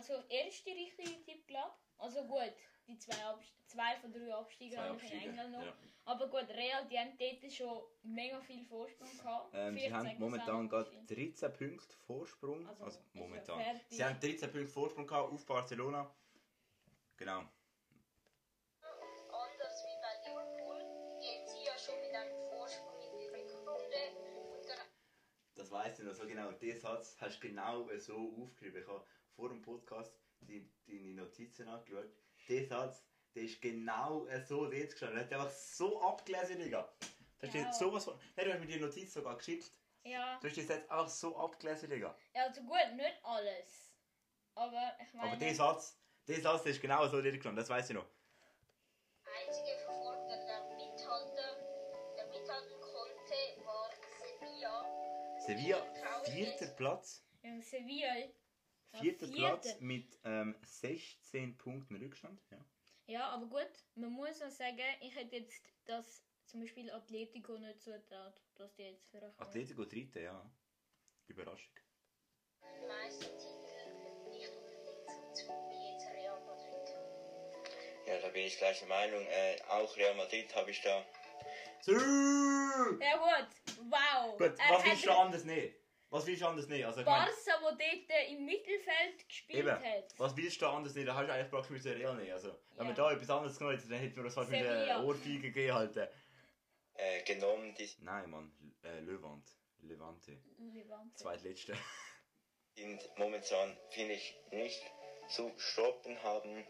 Also erste richtige Tipp, glaube Also gut, die zwei, Abst zwei von drei Abstiegen
Zwei
habe ich in England noch.
ja.
Aber gut, Real, die haben dort schon mega viel Vorsprung gehabt.
Ähm, sie
14
haben momentan gerade 13 Punkte Vorsprung.
Also,
Also,
ist ja
momentan.
fertig.
sie haben 13 Punkte Vorsprung gehabt auf Barcelona. Genau.
Und anders wie bei Liverpool gehen sie ja schon mit einem Vorsprung in die Rückrunde. Und der
Das weißt du noch so genau. Den Satz hast du genau so aufgeschrieben. Ich habe vor dem Podcast die, deine Notizen angeschaut. Der Satz, der ist genau so dort gestanden. Er hat einfach so abgelesen, Digga. Da steht
Ja.
sowas von. Nein, du hast mir die Notiz sogar geschickt.
Ja,
Du hast das jetzt auch so abgelesen, Digga.
ja, also gut, nicht alles. Aber ich meine.
Aber der Satz, der Satz der ist genau so dort gestanden. Das weiß ich noch.
einzige Verfolger, der mithalten, der mithalten konnte, war Sevilla.
Sevilla, vierter. Platz.
Ja, Sevilla. Ja,
Vierter
Vierter.
Platz mit ähm, 16 Punkten Rückstand. Ja.
Ja, aber gut, man muss auch sagen, ich hätte jetzt das zum Beispiel Atletico nicht zugetraut, dass die jetzt für
Atletico dritte, ja. Überraschung.
Meistertitel nicht unbedingt so zu wie jetzt Real Madrid.
Ja, da bin ich gleicher Meinung. Äh, auch Real Madrid habe ich da.
So.
Ja gut, wow.
Gut,
Er
was willst du anders nicht? Was willst du anders nicht? Also, ich mein,
Barca, wo dort im Mittelfeld gespielt
eben,
hat.
was willst du anders nicht? Da hast du eigentlich praktisch mit Real nicht. Also, wenn
Ja.
wir da etwas anderes genommen hätten, dann hätten wir das fast mit der Ohrfeige gegeben. Halt.
Äh, genommen, die
Nein, Mann. Äh, Levant. Levante.
Levante.
Zweitletzte.
sind momentan, finde ich, nicht zu stoppen, haben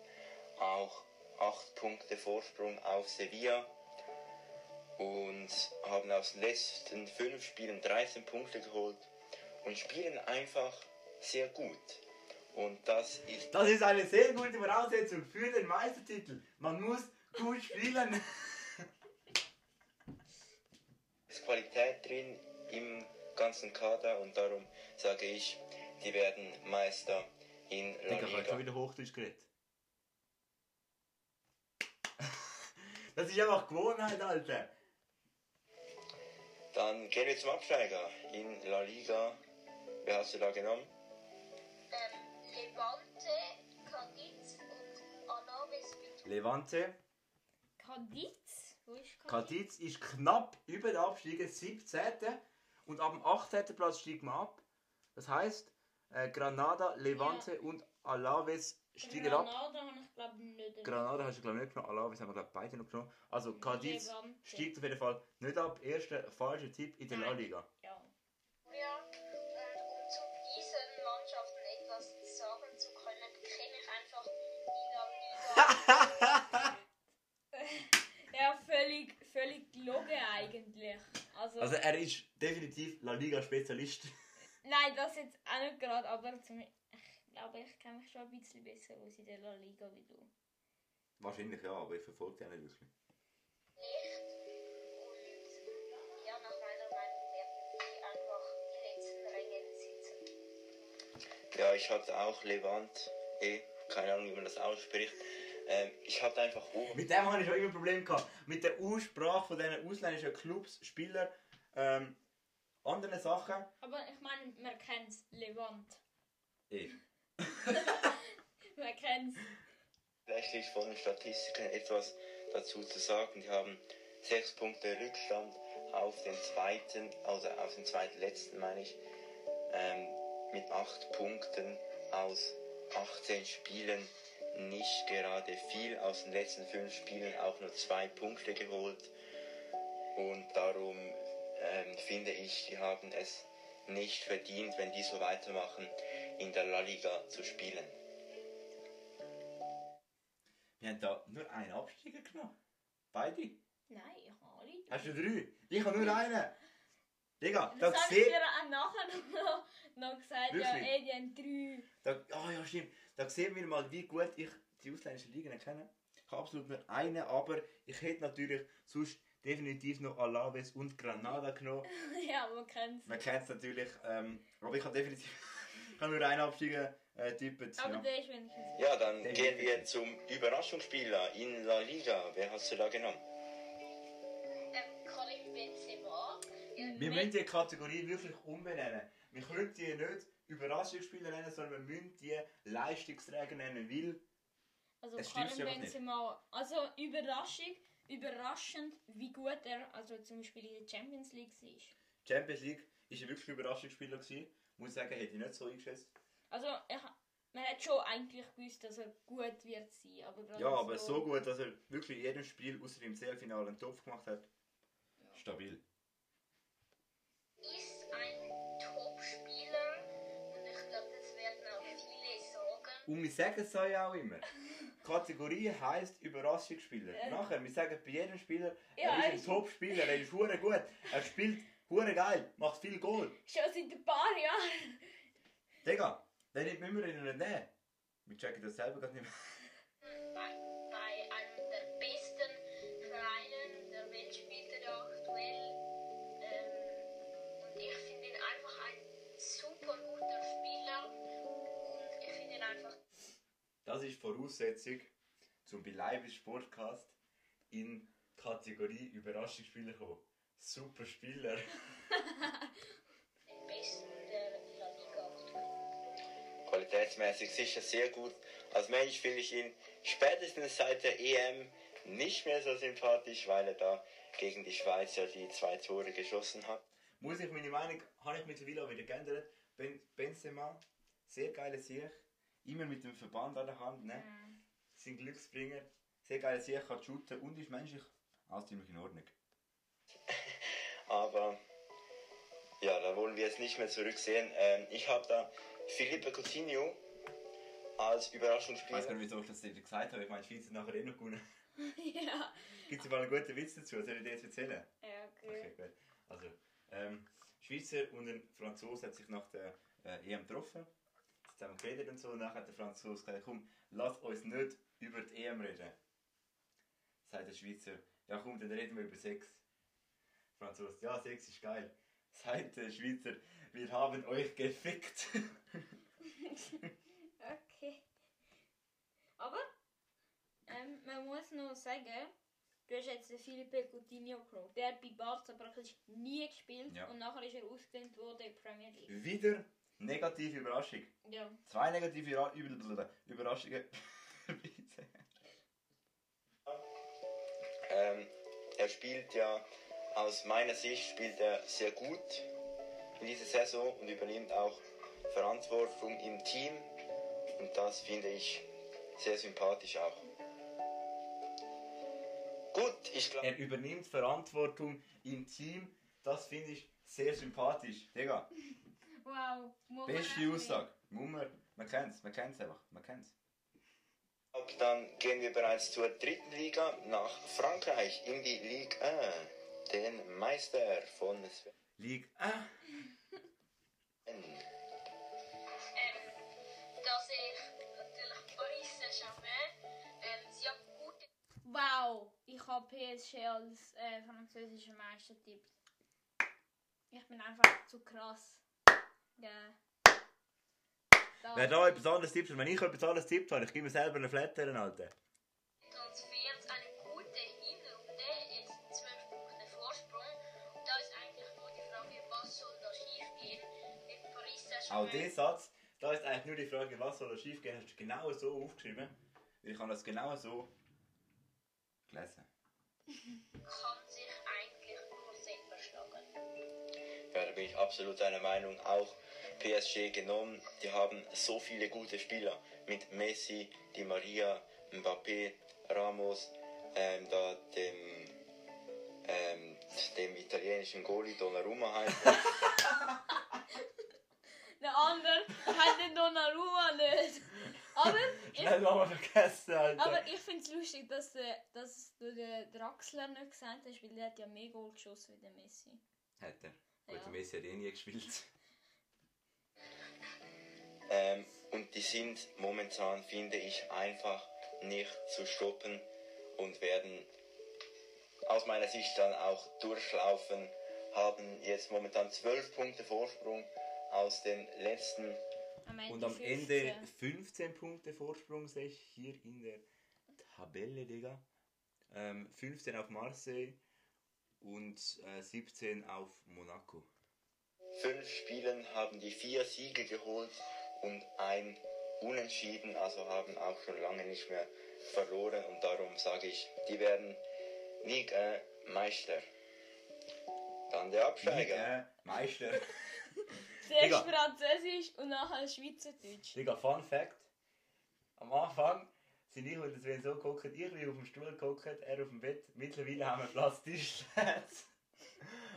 auch 8 Punkte Vorsprung auf Sevilla und haben aus den letzten 5 Spielen 13 Punkte geholt und spielen einfach sehr gut. Und das ist
Das ist eine sehr gute Voraussetzung für den Meistertitel. Man muss gut spielen.
ist Qualität drin im ganzen Kader und darum sage ich, die werden Meister in La
Digga, ich habe schon
Liga.
wieder Hochdeutsch geredet. Das ist einfach Gewohnheit, Alter.
Dann gehen wir zum Absteiger in La Liga. Wer hast du da genommen?
Ähm, Levante, Cadiz und Alaves
Levante.
Cadiz? Wo ist Cadiz?
Cadiz ist knapp über den Abstieg, 17. Und ab dem 18. Platz stiegen wir ab. Das heißt, äh, Granada, Levante und Alaves steigen ab.
Granada habe ich glaube nicht.
Granada hast du glaube ich nicht genommen, Alaves haben wir glaube ich beide noch genommen. Also Cadiz
Levante.
steigt auf jeden Fall nicht ab. Erster falscher Tipp in der La. Liga.
ja, völlig, völlig gelogen eigentlich. Also,
Also er ist definitiv La Liga Spezialist.
nein, das jetzt auch nicht gerade, aber zum, ich glaube, ich kenne mich schon ein bisschen besser aus in der La Liga wie du.
Wahrscheinlich ja, aber ich verfolge nicht wirklich.
nicht. Und ja, nach meiner Meinung werden die einfach die letzten Ränge sitzen.
Ja, ich hatte auch Levant. Eh, keine Ahnung, wie man das ausspricht. Ähm, ich hatte einfach Ur
Mit dem habe ich schon immer ein Problem gehabt. Mit der Aussprache von diesen ausländischen Clubs, Spielern, ähm, anderen Sachen.
Aber ich meine, man kennt es, Levant.
Eh.
Man kennt es.
tatsächlich von den Statistiken etwas dazu zu sagen. Die haben sechs Punkte Rückstand auf den zweiten, also auf den zweitletzten meine ich, ähm, mit acht Punkten aus 18 Spielen. Nicht gerade viel aus den letzten fünf Spielen, auch nur zwei Punkte geholt. Und darum ähm, finde ich, die haben es nicht verdient, wenn die so weitermachen, in der La Liga zu spielen.
Wir haben da nur einen Absteiger genommen. Beide.
Nein, ich habe alle.
Hast du drei? Ich habe nur einen. Digga,
Das
da
habe ich
seht
dir auch nachher noch, noch gesagt. Ja,
Wirklich?
ey, die haben drei.
da, oh ja, stimmt. Da sehen wir mal, wie gut ich die ausländischen Ligen kenne. Ich habe absolut nur einen, aber ich hätte natürlich sonst definitiv noch Alaves und Granada genommen.
ja, man kennt
Man
es.
kennt es natürlich, ähm, aber ich habe definitiv, kann nur einen absteigen äh, tippen.
Aber
Ja.
der ist wenigstens.
Ja, dann
Der
gehen wir zum Überraschungsspieler in La Liga. Wer hast du da genommen?
Ähm, Karim Benzema. Ja,
Wir müssen die Kategorie wirklich umbenennen. Wir können die nicht Überraschungsspieler nennen, sondern wir müssen die Leistungsträger nennen, weil
Also
Es stimmt
Karim. Benzema. Also Überraschung, überraschend, wie gut er also zum Beispiel in der Champions League war.
Champions League ist ein wirklich Überraschungsspieler gewesen. Muss sagen, hätte ich nicht so eingeschätzt.
Also ich, man hat schon eigentlich gewusst, dass er gut wird sein, aber
Ja, aber so gut, dass er wirklich in jedem Spiel außer im CL-Finale einen Topf gemacht hat. Stabil.
ist ein Und
wir sagen es euch auch immer. Kategorie heisst Überraschungsspieler.
Äh.
Nachher, wir sagen bei jedem Spieler,
Ja,
er ist ein Top-Spieler, er ist hure gut, er spielt hure geil, macht viel Goal.
Schon seit ein paar Jahren.
Digga, den müssen wir ihn nicht nehmen. Wir checken das selber gerade nicht mehr. Das ist Voraussetzung zum Beleibis Sportcast in Kategorie Überraschungsspieler kommen. Super Spieler.
Qualitätsmäßig sicher sehr gut. Als Mensch finde ich ihn spätestens seit der EM nicht mehr so sympathisch, weil er da gegen die Schweiz ja die zwei Tore geschossen hat.
Muss ich meine Meinung, habe ich mittlerweile auch wieder geändert. Ben, Benzema, sehr geile Sieg. Immer mit dem Verband an der Hand, ne? Sein Glücksbringer. Sehr geile Sieg, kann shooten und ist menschlich alles ziemlich in Ordnung.
Aber ja, da wollen wir jetzt nicht mehr zurücksehen. Ähm, ich habe da Felipe Coutinho als
Ich weiß gar
Überraschungsspieler.
nicht, wieso ich das dir gesagt habe. Ich meine, die Schweiz hat nachher eh noch gewonnen.
ja.
Gibt es mal einen guten Witz dazu? Soll ich dir jetzt erzählen?
Ja, okay.
Okay, gut. Also, ähm, Schweizer und ein Franzose hat sich nach der äh, EM getroffen. Zusammen geredet und so. Und dann hat der Franzose gesagt, komm, lass uns nicht über die EM reden. Sagt der Schweizer, ja komm, dann reden wir über Sex. Franzose, ja, Sex ist geil. Sagt der Schweizer, wir haben euch gefickt.
Okay. Aber ähm, man muss noch sagen, du hast jetzt den Felipe Coutinho genommen. Der hat bei Barca praktisch nie gespielt
Ja.
und nachher ist er ausgelehnt worden in die Premier League.
Wieder negative Überraschung.
Ja.
Zwei negative Über- Überraschungen.
Ähm, er spielt ja, aus meiner Sicht spielt er sehr gut in dieser Saison und übernimmt auch Verantwortung im Team. Und das finde ich sehr sympathisch auch. Gut, ich glaube.
er übernimmt Verantwortung im Team. Das finde ich sehr sympathisch. Digga,
Wow. muss man
beste Aussage. Muss man, man kennt es, man kennt es einfach. Man kennt's.
Dann gehen wir bereits zur dritten Liga nach Frankreich in die Ligue 1, den Meister von Sven.
Ligue ah,
Ähm, da sehe ich natürlich Paris Saint-Germain. Ähm, sie haben gute
Wow, ich habe PSG als äh, französischer Meister tippt. Ich bin einfach zu krass. Ja. Da.
Wer da etwas anderes tippt, und wenn ich etwas anderes tippt habe, ich gebe mir selber einen Flattern, Alter.
Transfers, eine gute Hinrunde, jetzt 12 Punkte Vorsprung. Und da ist eigentlich nur die Frage, was soll da schief gehen mit Paris
Auch der Satz, da ist eigentlich nur die Frage, was soll da schief gehen, hast du genau so aufgeschrieben. Ich habe das genau so gelesen.
kann sich eigentlich nur selber schlagen.
Ja, da bin ich absolut einer Meinung. Auch PSG genommen. Die haben so viele gute Spieler mit Messi, Di Maria, Mbappé, Ramos, ähm, da dem, ähm, dem italienischen Goalie Donnarumma heißt. er.
Der andere hat den Donnarumma nicht. Aber ich, aber ich finde es lustig, dass, der, dass du den Draxler nicht gesagt hast, weil der hat ja mehr Goal geschossen wie der Messi.
Hat er. Gut,
Ja.
der Messi hat eh nie gespielt.
Ähm, und die sind momentan, finde ich, einfach nicht zu stoppen und werden aus meiner Sicht dann auch durchlaufen, haben jetzt momentan 12 Punkte Vorsprung aus den letzten
Am
Und am
15.
Ende 15 Punkte Vorsprung sehe ich hier in der Tabelle, Digga. Ähm, 15 auf Marseille und äh, 17 auf Monaco.
fünf Spielen haben die vier Siege geholt und ein Unentschieden, also haben auch schon lange nicht mehr verloren und darum sage ich, die werden Liga Meister. Dann der Absteiger.
Äh, Meister.
Zuerst
Digga.
Französisch und nachher Schweizerdeutsch.
Digga, Fun Fact. Am Anfang sind ich und Sven so geguckt, ich bin auf dem Stuhl geguckt, er auf dem Bett. Mittlerweile haben wir Plastischplätze.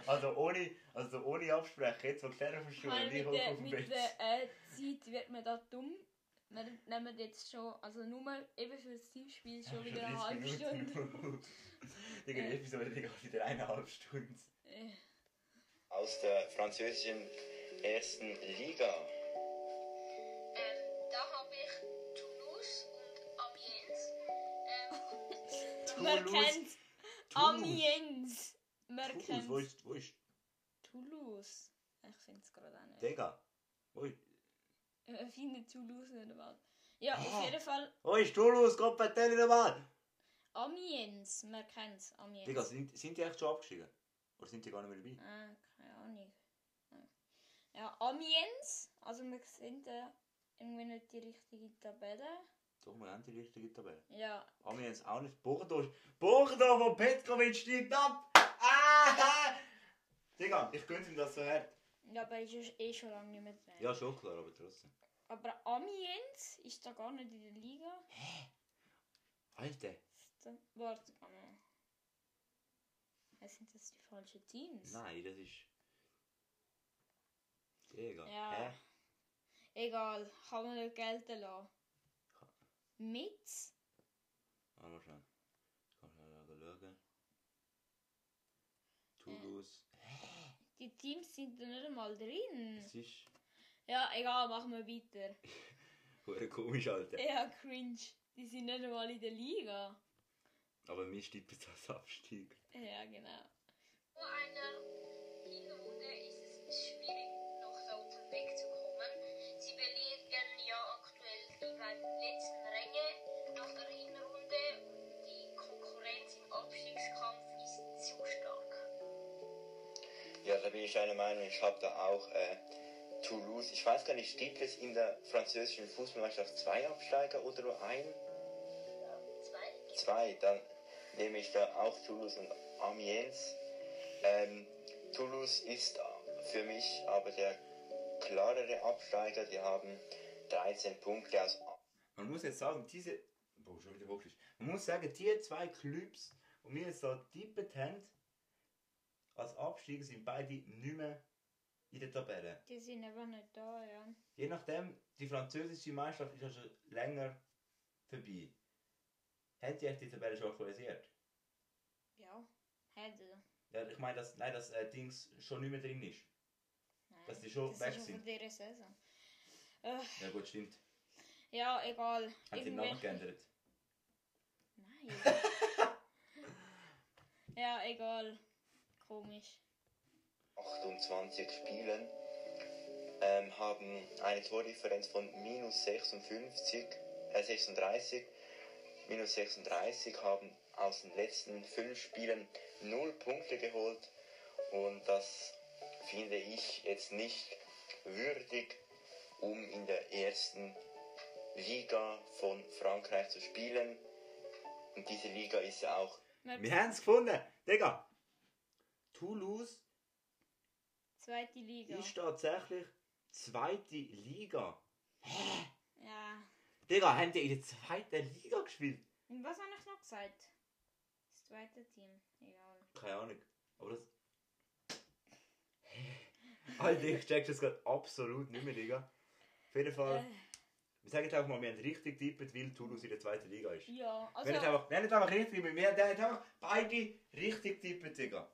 Also ohne, also ohne Absprechen, jetzt wo er auf
Weil
und ich
mit
hoch
der,
auf dem
mit
Bett.
der äh, Zeit wird man da dumm. Wir nehmen jetzt schon, also nur eben für das Teamspiel schon wieder eine
30
halbe Stunde.
Minuten. Digga, die
Äh.
Episode Digga, wieder eineinhalb Stunden.
Äh,
Aus der französischen ersten Liga.
Ähm, da habe ich Toulouse und Amiens. Ähm,
Man
Toulouse.
kennt Amiens. Man
Toulouse, wo ist, wo ist,
Toulouse. Ich finde es gerade auch nicht.
Digga, wo ist,
Ich finde Toulouse nicht mal. Ja,
Ah.
auf jeden Fall
wo ist Toulouse, Gott, erzähl nochmal!
Amiens. Man kennt es. Amiens.
Digga, sind, sind die echt schon abgestiegen? Oder sind die gar nicht mehr dabei?
Ah, keine Ahnung. Ja. Ja, Amiens. Also wir sind äh, irgendwie nicht die richtige Tabelle.
Doch, wir haben die richtige Tabelle.
Ja,
Amiens auch nicht. Bordeaux. Bordeaux von Petkovic steigt ab! Digga, ich könnte ihm das so hart.
ja aber ist ja eh schon lange nicht mehr drin.
Ja, schon klar, aber trotzdem.
Aber Amiens ist da gar nicht in der Liga.
Alter.
Ist da- Warte mal. Ja, Sind das die falschen Teams?
Nein, das ist. Digga.
Ja.
Hä?
Egal, kann man nicht gelten lassen. Mit?
Warte mal schnell. Kann schnell schauen. Toulouse.
Die Teams sind da nicht einmal drin.
Das ist.
Ja, egal, machen wir weiter.
Hure komisch, Alter.
Ja, cringe. Die sind nicht einmal in der Liga.
Aber mir stippen es als Abstieg.
Ja, genau.
vor einer Hinrunde ist es schwierig, noch da oben wegzukommen. Sie belegen ja aktuell die beiden letzten Ränge nach der Hinrunde und die Konkurrenz im Abstiegskampf ist zu stark.
Ja, da bin ich einer Meinung, ich habe da auch äh, Toulouse. Ich weiß gar nicht, gibt es in der französischen Fußballmeisterschaft zwei Absteiger oder nur ein?
Zwei?
Zwei, dann nehme ich da auch Toulouse und Amiens. Ähm, Toulouse ist für mich aber der klarere Absteiger. Die haben 13 Punkte aus.
Man muss jetzt sagen, diese. Boah, schon wieder hochgeschickt. Man muss sagen, die zwei Clubs, die wir jetzt da tippet haben, als Absteiger sind beide nicht mehr in der Tabelle.
Die sind aber nicht da, ja.
Je nachdem, die französische Meisterschaft ist ja schon länger vorbei. Hat die echt die Tabelle schon aktualisiert?
Ja, hätte.
Ja, ich meine, dass, nein, dass äh, Dings schon nicht mehr drin ist.
Nein,
Dass die schon
das
weg
ist
sind.
von dieser Saison. Äh,
Ja gut, stimmt.
ja, egal.
Hat sie den Namen geändert?
Nein. ja, egal. Komisch.
28 Spielen ähm, haben eine Tordifferenz von minus 56, äh 36. Minus 36 haben aus den letzten fünf Spielen null Punkte geholt und das finde ich jetzt nicht würdig, um in der ersten Liga von Frankreich zu spielen. Und diese Liga ist ja auch
Wir-
Wir haben es gefunden! Digga! Toulouse
Zweite Liga.
ist tatsächlich zweite Liga.
Ja.
Digga, haben die in der zweiten Liga gespielt?
Und was habe ich noch gesagt? Das zweite Team. Egal.
Keine Ahnung. Aber das. Alter, ich check das gerade absolut nicht mehr, Digga. Auf jeden Fall.
Äh,
Wir sagen jetzt einfach mal, wir haben richtig getippt, weil Toulouse in der zweiten Liga ist.
ja, also.
Wir haben nicht einfach, wir haben nicht einfach richtig wir haben einfach beide richtig getippt, Digga.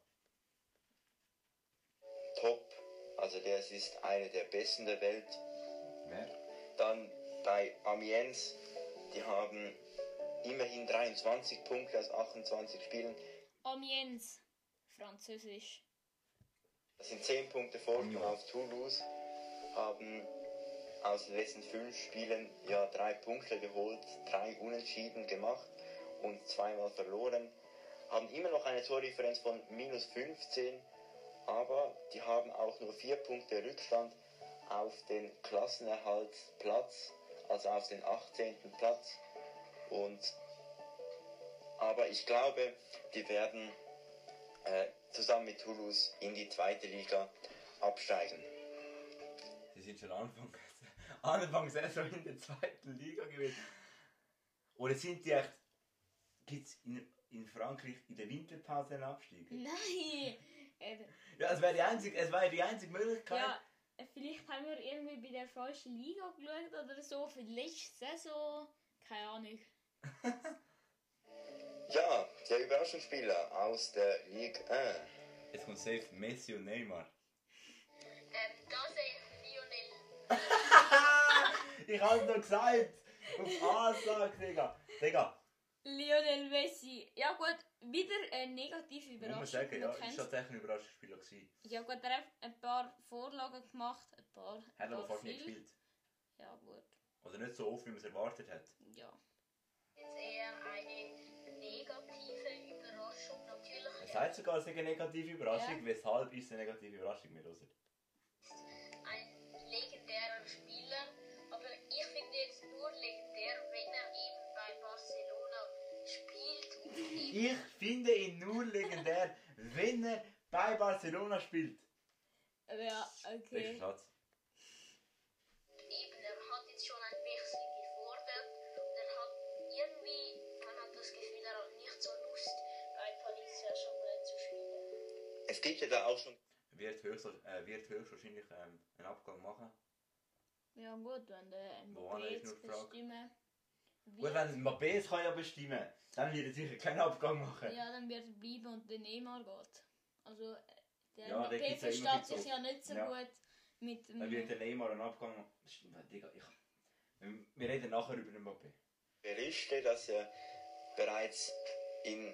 Top. Also das ist einer der besten der Welt.
Wer?
Dann bei Amiens, die haben immerhin 23 Punkte aus 28 Spielen.
Amiens. Französisch.
Das sind 10 Punkte Vorsprung auf Toulouse. Haben aus den letzten fünf Spielen ja drei Punkte geholt, drei Unentschieden gemacht und zweimal verloren. Haben immer noch eine Tordifferenz von minus 15, aber die haben auch nur vier Punkte Rückstand auf den Klassenerhaltsplatz, also auf den 18. Platz. Und aber ich glaube, die werden äh, zusammen mit Toulouse in die zweite Liga absteigen.
Sie sind schon Anfang, Anfang Saison in der zweiten Liga gewesen. Oder sind die echt. Gibt es in, in Frankreich in der Winterpause einen Abstieg?
Nein!
Ja, es wäre die einzige, es wäre die einzige Möglichkeit.
ja, vielleicht haben wir irgendwie bei der falschen Liga geschaut oder so, für die letzte Saison. Keine Ahnung.
Ja, der Überraschungsspieler aus der Ligue 1.
Jetzt kommt safe Messi und Neymar.
Ähm, da sehe ich Lionel.
ich hab's doch gesagt! Auf Ansage, Digga! Digga!
Lionel Messi. Ja gut, wieder eine negative
Muss man
Überraschung.
sagen, ja, ist tatsächlich ein Überraschungsspieler gewesen.
Ja gut, er hat ein paar Vorlagen gemacht, ein paar, ein
Hat aber fast nicht gespielt.
Ja gut,
Oder nicht so oft, wie man es erwartet hat.
ja.
Jetzt eher eine negative Überraschung. Natürlich
Er sagt sogar, es sei eine negative Überraschung.
Ja.
Weshalb ist es eine negative Überraschung? Wir
Ich finde
ihn nur legendär, wenn er bei Barcelona spielt.
Ja, okay.
Satz.
eben, er hat jetzt schon ein Wechsel gefordert und er hat irgendwie, man hat das Gefühl, er hat nicht so Lust, bei Paris Saint-Germain zu spielen.
Es gibt ja da auch schon
Wird, höchst, äh, wird höchstwahrscheinlich ähm, einen Abgang machen.
Ja gut, wenn der
Woran
Mbappé
ist nur
bestimmen
Gut, wenn Mbappé es kann ja bestimmen, dann wird er sicher keinen Abgang machen.
ja, dann wird er bleiben und der Neymar geht. Also, äh, der
Ja,
Mbappé versteht sich ja nicht so
Ja.
gut mit dem...
Dann wird der Neymar einen Abgang machen. Digga, ich, wir reden nachher über den Mbappé.
Berichte, dass er bereits in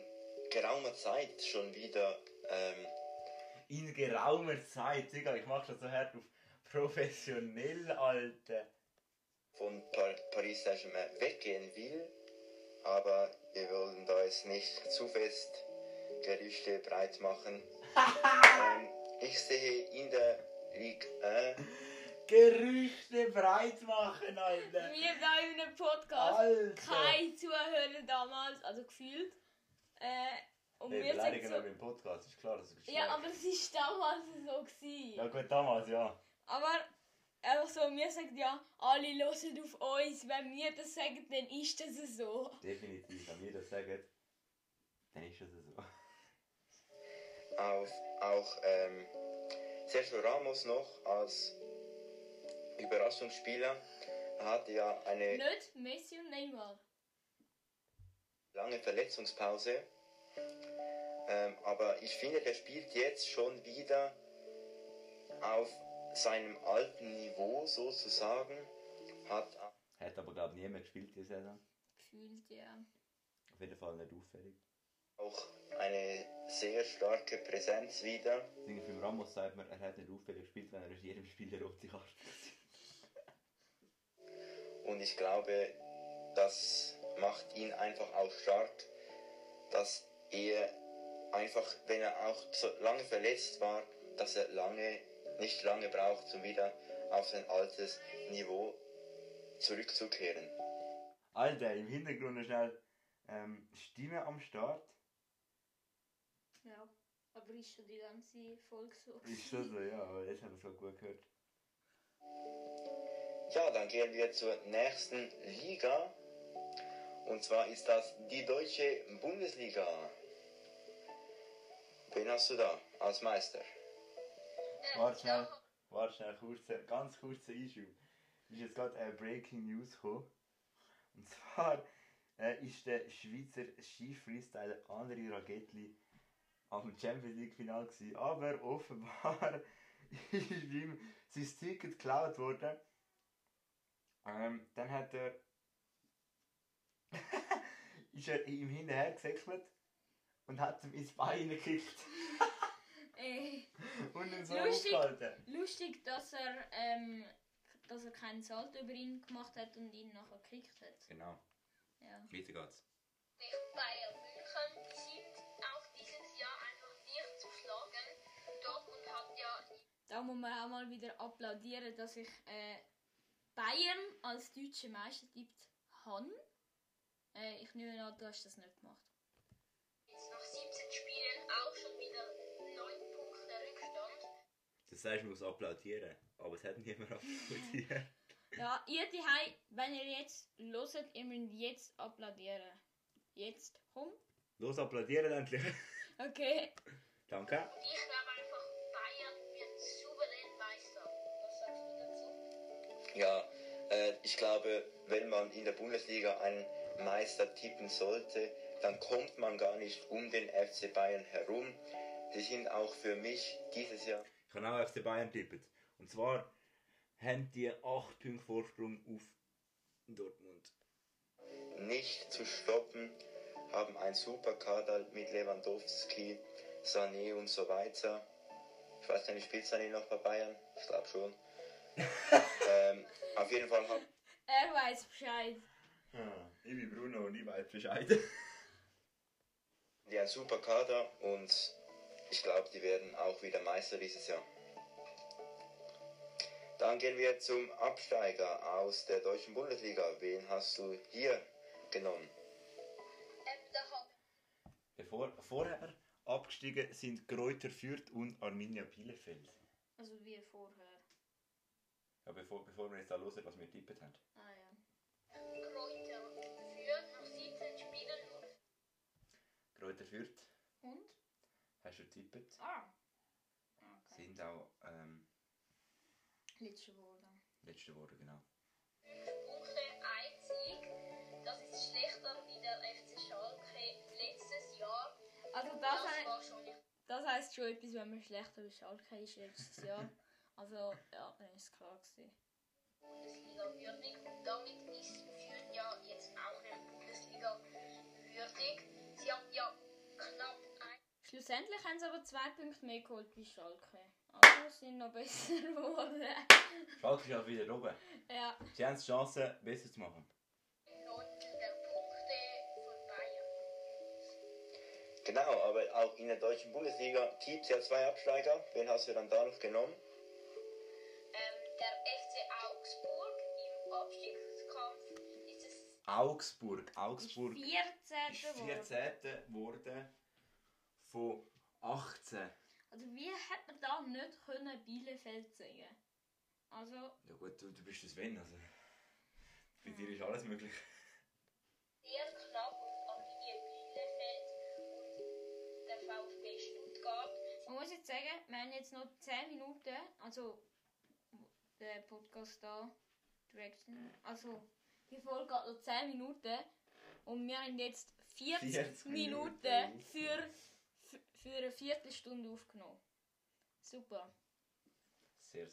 geraumer Zeit schon wieder ähm,
In geraumer Zeit, Digga, ich mach das so hart auf professionell, Alter.
Von Par Paris Saint-Germain weggehen will. Aber wir wollen da jetzt nicht zu fest Gerüchte breit machen. ähm, ich sehe in der Ligue 1
Gerüchte breit machen, Alter.
Wir da in einem Podcast
Alter.
kein Zuhörer damals, also gefühlt. Äh, und
Hey,
wir
beleidigen
so...
aber im Podcast, ist klar, dass es
Ja, aber es ist damals so gewesen.
Ja gut, damals, ja.
Aber einfach so, wir sagen ja, alle hören auf uns. Wenn wir das sagen, dann ist das so.
Definitiv, wenn wir das sagen, dann ist es so.
auf auch ähm, Sergio Ramos noch als Überraschungsspieler. Er hatte ja eine
Nicht Messi und Neymar.
lange Verletzungspause. Ähm, aber ich finde, der spielt jetzt schon wieder auf seinem alten Niveau sozusagen. Hat
Hat aber glaube ich niemand gespielt diese Saison.
Gefühlt, ja.
Auf jeden Fall nicht auffällig.
auch eine sehr starke Präsenz wieder.
Für Ramos sagt man, er hat nicht auffällig gespielt, wenn er in jedem Spiel eine rote Karte
Und ich glaube, das macht ihn einfach auch stark, dass er einfach, wenn er auch so lange verletzt war, dass er lange, nicht lange braucht, um wieder auf sein altes Niveau zurückzukehren.
Alter, im Hintergrund schnell ähm, Stimme am Start.
Ja. Aber ist schon die ganze Folge so.
Ist schon so, ja, aber jetzt haben wir es gut gehört.
Ja, dann gehen wir zur nächsten Liga. Und zwar ist das die deutsche Bundesliga. Wen hast du da als Meister?
Äh,
Warte schnell, warte schnell, kurze, ganz kurzer Einschub. Ist jetzt gerade eine Breaking News gekommen. Und zwar äh, ist der Schweizer Ski-Freestyler André Ragetli am Champions League Final gewesen. Aber offenbar ist ihm sein Ticket geklaut worden. Ähm, dann hat er ist er ihm hinterher gesäckelt und hat ihm ins Bein gekickt
Äh,
und ihn so
Lustig. lustig, dass er ähm, dass er keinen Salto über ihn gemacht hat und ihn nachher gekickt hat.
Genau.
Ja.
Weiter geht's.
Nicht Bayern München, sind auch dieses Jahr einfach nicht zu schlagen. Dortmund hat ja
Da muss man auch mal wieder applaudieren, dass ich äh, Bayern als deutsche Meister tippt habe. Äh, ich nehme an, du hast das nicht gemacht.
jetzt nach 17 Spielen auch schon wieder 9 Punkte Rückstand.
Das heißt, man muss applaudieren. Aber es hat niemand applaudiert.
Ja, ihr daheim, wenn ihr jetzt hört, ihr müsst jetzt applaudieren. Jetzt, komm.
Los, applaudieren endlich.
Okay.
Danke.
Und ich glaube einfach, Bayern wird souverän Meister. Was sagst du dazu?
Ja, äh, ich glaube, wenn man in der Bundesliga einen Meister tippen sollte, dann kommt man gar nicht um den FC Bayern herum. Sie sind auch für mich dieses Jahr
Habe auch FC Bayern tippet. Und zwar haben die 8 Punkte Vorsprung auf Dortmund.
nicht zu stoppen, haben einen super Kader mit Lewandowski, Sané und so weiter. Ich weiß nicht, spielt Sané noch bei Bayern? Ich glaube schon. ähm, auf jeden Fall haben
Er weiß Bescheid.
Ah, ich bin Bruno und ich weiß Bescheid.
die einen super Kader und ich glaube, die werden auch wieder Meister dieses Jahr. Dann gehen wir zum Absteiger aus der deutschen Bundesliga. Wen hast du hier genommen?
Ähm,
Bevor, vorher abgestiegen sind Kräuter Fürth und Arminia Bielefeld.
Also wie vorher.
Ja, bevor, bevor wir jetzt da hören, was wir tippet haben.
Ah ja.
Kräuter führt nach 17 Spielen nur
Kräuter Fürth
Und?
Hast du tippet.
Ah. Okay.
Sind auch ähm,
Letzte Worte.
letzte Woche, genau.
5 Punkte, ein Sieg. Das ist schlechter wie der FC Schalke letztes Jahr.
Also das,
Das schon
das heisst schon etwas, wenn man schlechter als Schalke ist letztes Jahr. Also ja, dann ist klar gewesen.
Bundesliga würdig. Und damit ist Fürth ja jetzt auch nicht Bundesliga würdig. Sie haben ja knapp
Schlussendlich haben sie aber zwei Punkte mehr geholt wie Schalke. Also sind noch besser geworden.
Schalke ist auch wieder oben.
ja.
Sie haben die Chance, besser zu machen.
Neuntel der Punkte von Bayern.
Genau, aber auch in der deutschen Bundesliga gibt es ja zwei Absteiger. Wen hast du dann da noch genommen?
Ähm, der FC Augsburg im Abstiegskampf ist es
Augsburg.
Ist
Augsburg
14.
ist
geworden.
14. geworden von 18.
Also wie hätte man da nicht können Bielefeld sagen? Also,
Ja gut, du, du bist das Wenn, also. Bei dir ist alles möglich.
sehr knapp und Arminia Bielefeld und der VfB Stuttgart.
man muss jetzt sagen, wir haben jetzt noch 10 Minuten, also der Podcast da, Direction, also die Folge geht noch 10 Minuten und wir haben jetzt 40,
40
Minuten,
Minuten
für, für, eine Viertelstunde aufgenommen. Super.
Sehr,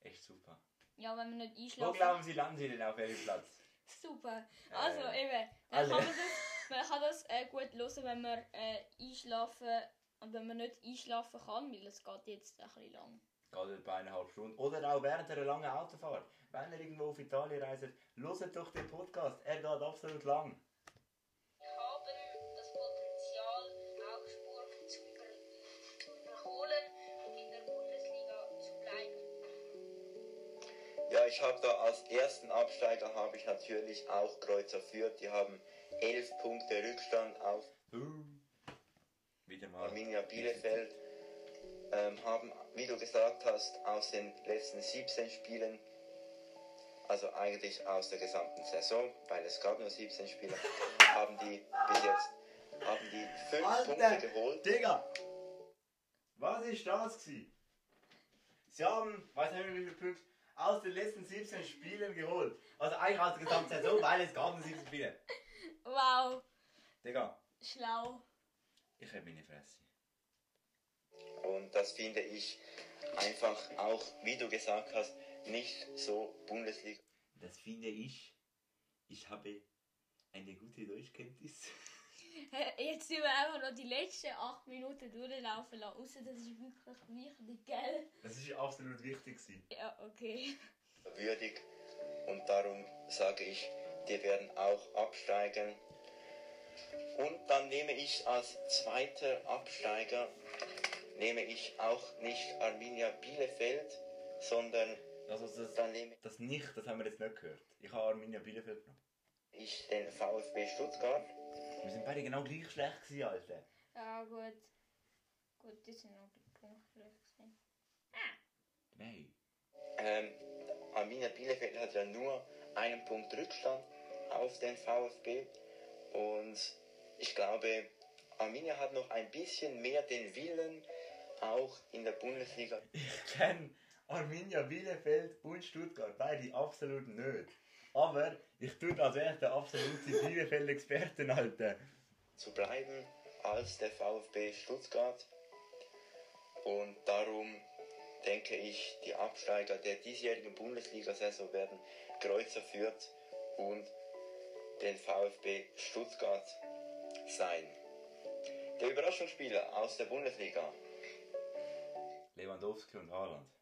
echt super.
Ja, wenn wir nicht
Wo
einschlafen.
glauben Sie, landen Sie denn auf welchem Platz?
Super. Also
Äh,
eben, dann
alle.
kann man das, man kann das äh, gut hören, wenn man äh, einschlafen und wenn man nicht einschlafen kann, weil es geht jetzt ein bisschen lang.
Geht etwa eineinhalb Stunden. Oder auch während einer langen Autofahrt. Wenn ihr irgendwo auf Italien reist, hört doch den Podcast. Er geht absolut lang.
Ich habe da als ersten Absteiger habe ich natürlich auch Kreuzer Fürth. Die haben 11 Punkte Rückstand auf.
Wieder mal.
Arminia Bielefeld. Ähm, haben, wie du gesagt hast, aus den letzten 17 Spielen, also eigentlich aus der gesamten Saison, weil es gab nur 17 Spiele, haben die bis jetzt haben die 5 Punkte geholt.
Digga! Was ist das gewesen? Sie haben, weiß nicht wie viele Punkte, aus den letzten 17 Spielen geholt. Also eigentlich aus der gesamten Saison, weil es gab nur 17 Spiele.
Wow,
Digga,
schlau.
ich habe meine Fresse.
Und das finde ich einfach auch, wie du gesagt hast, nicht so Bundesliga.
Das finde ich, ich habe eine gute Deutschkenntnis.
Jetzt tun wir einfach noch die letzten 8 Minuten durchlaufen lassen. Außer das ist wirklich wichtig, gell?
Das ist absolut wichtig gewesen.
Ja, okay.
würdig und darum sage ich, die werden auch absteigen. Und dann nehme ich als zweiter Absteiger, nehme ich auch nicht Arminia Bielefeld, sondern
Also das,
dann nehme
das nicht, das haben wir jetzt nicht gehört. Ich habe Arminia Bielefeld genommen.
ich den VfB Stuttgart.
Wir sind beide genau gleich schlecht gewesen, Alter.
Ja, gut. Gut, die sind noch die Punkte gewesen.
Nein.
Ähm, Arminia Bielefeld hat ja nur einen Punkt Rückstand auf den VfB und ich glaube, Arminia hat noch ein bisschen mehr den Willen, auch in der Bundesliga
Ich kenne Arminia Bielefeld und Stuttgart, beide absolut nicht. Aber ich tue als wäre ich der absolute Bielefeld-Experten, Alter.
zu bleiben als der VfB Stuttgart. Und darum denke ich, die Absteiger der diesjährigen Bundesliga-Saison werden Kreuzer Fürth und den VfB Stuttgart sein. Der Überraschungsspieler aus der Bundesliga.
Lewandowski und Haaland.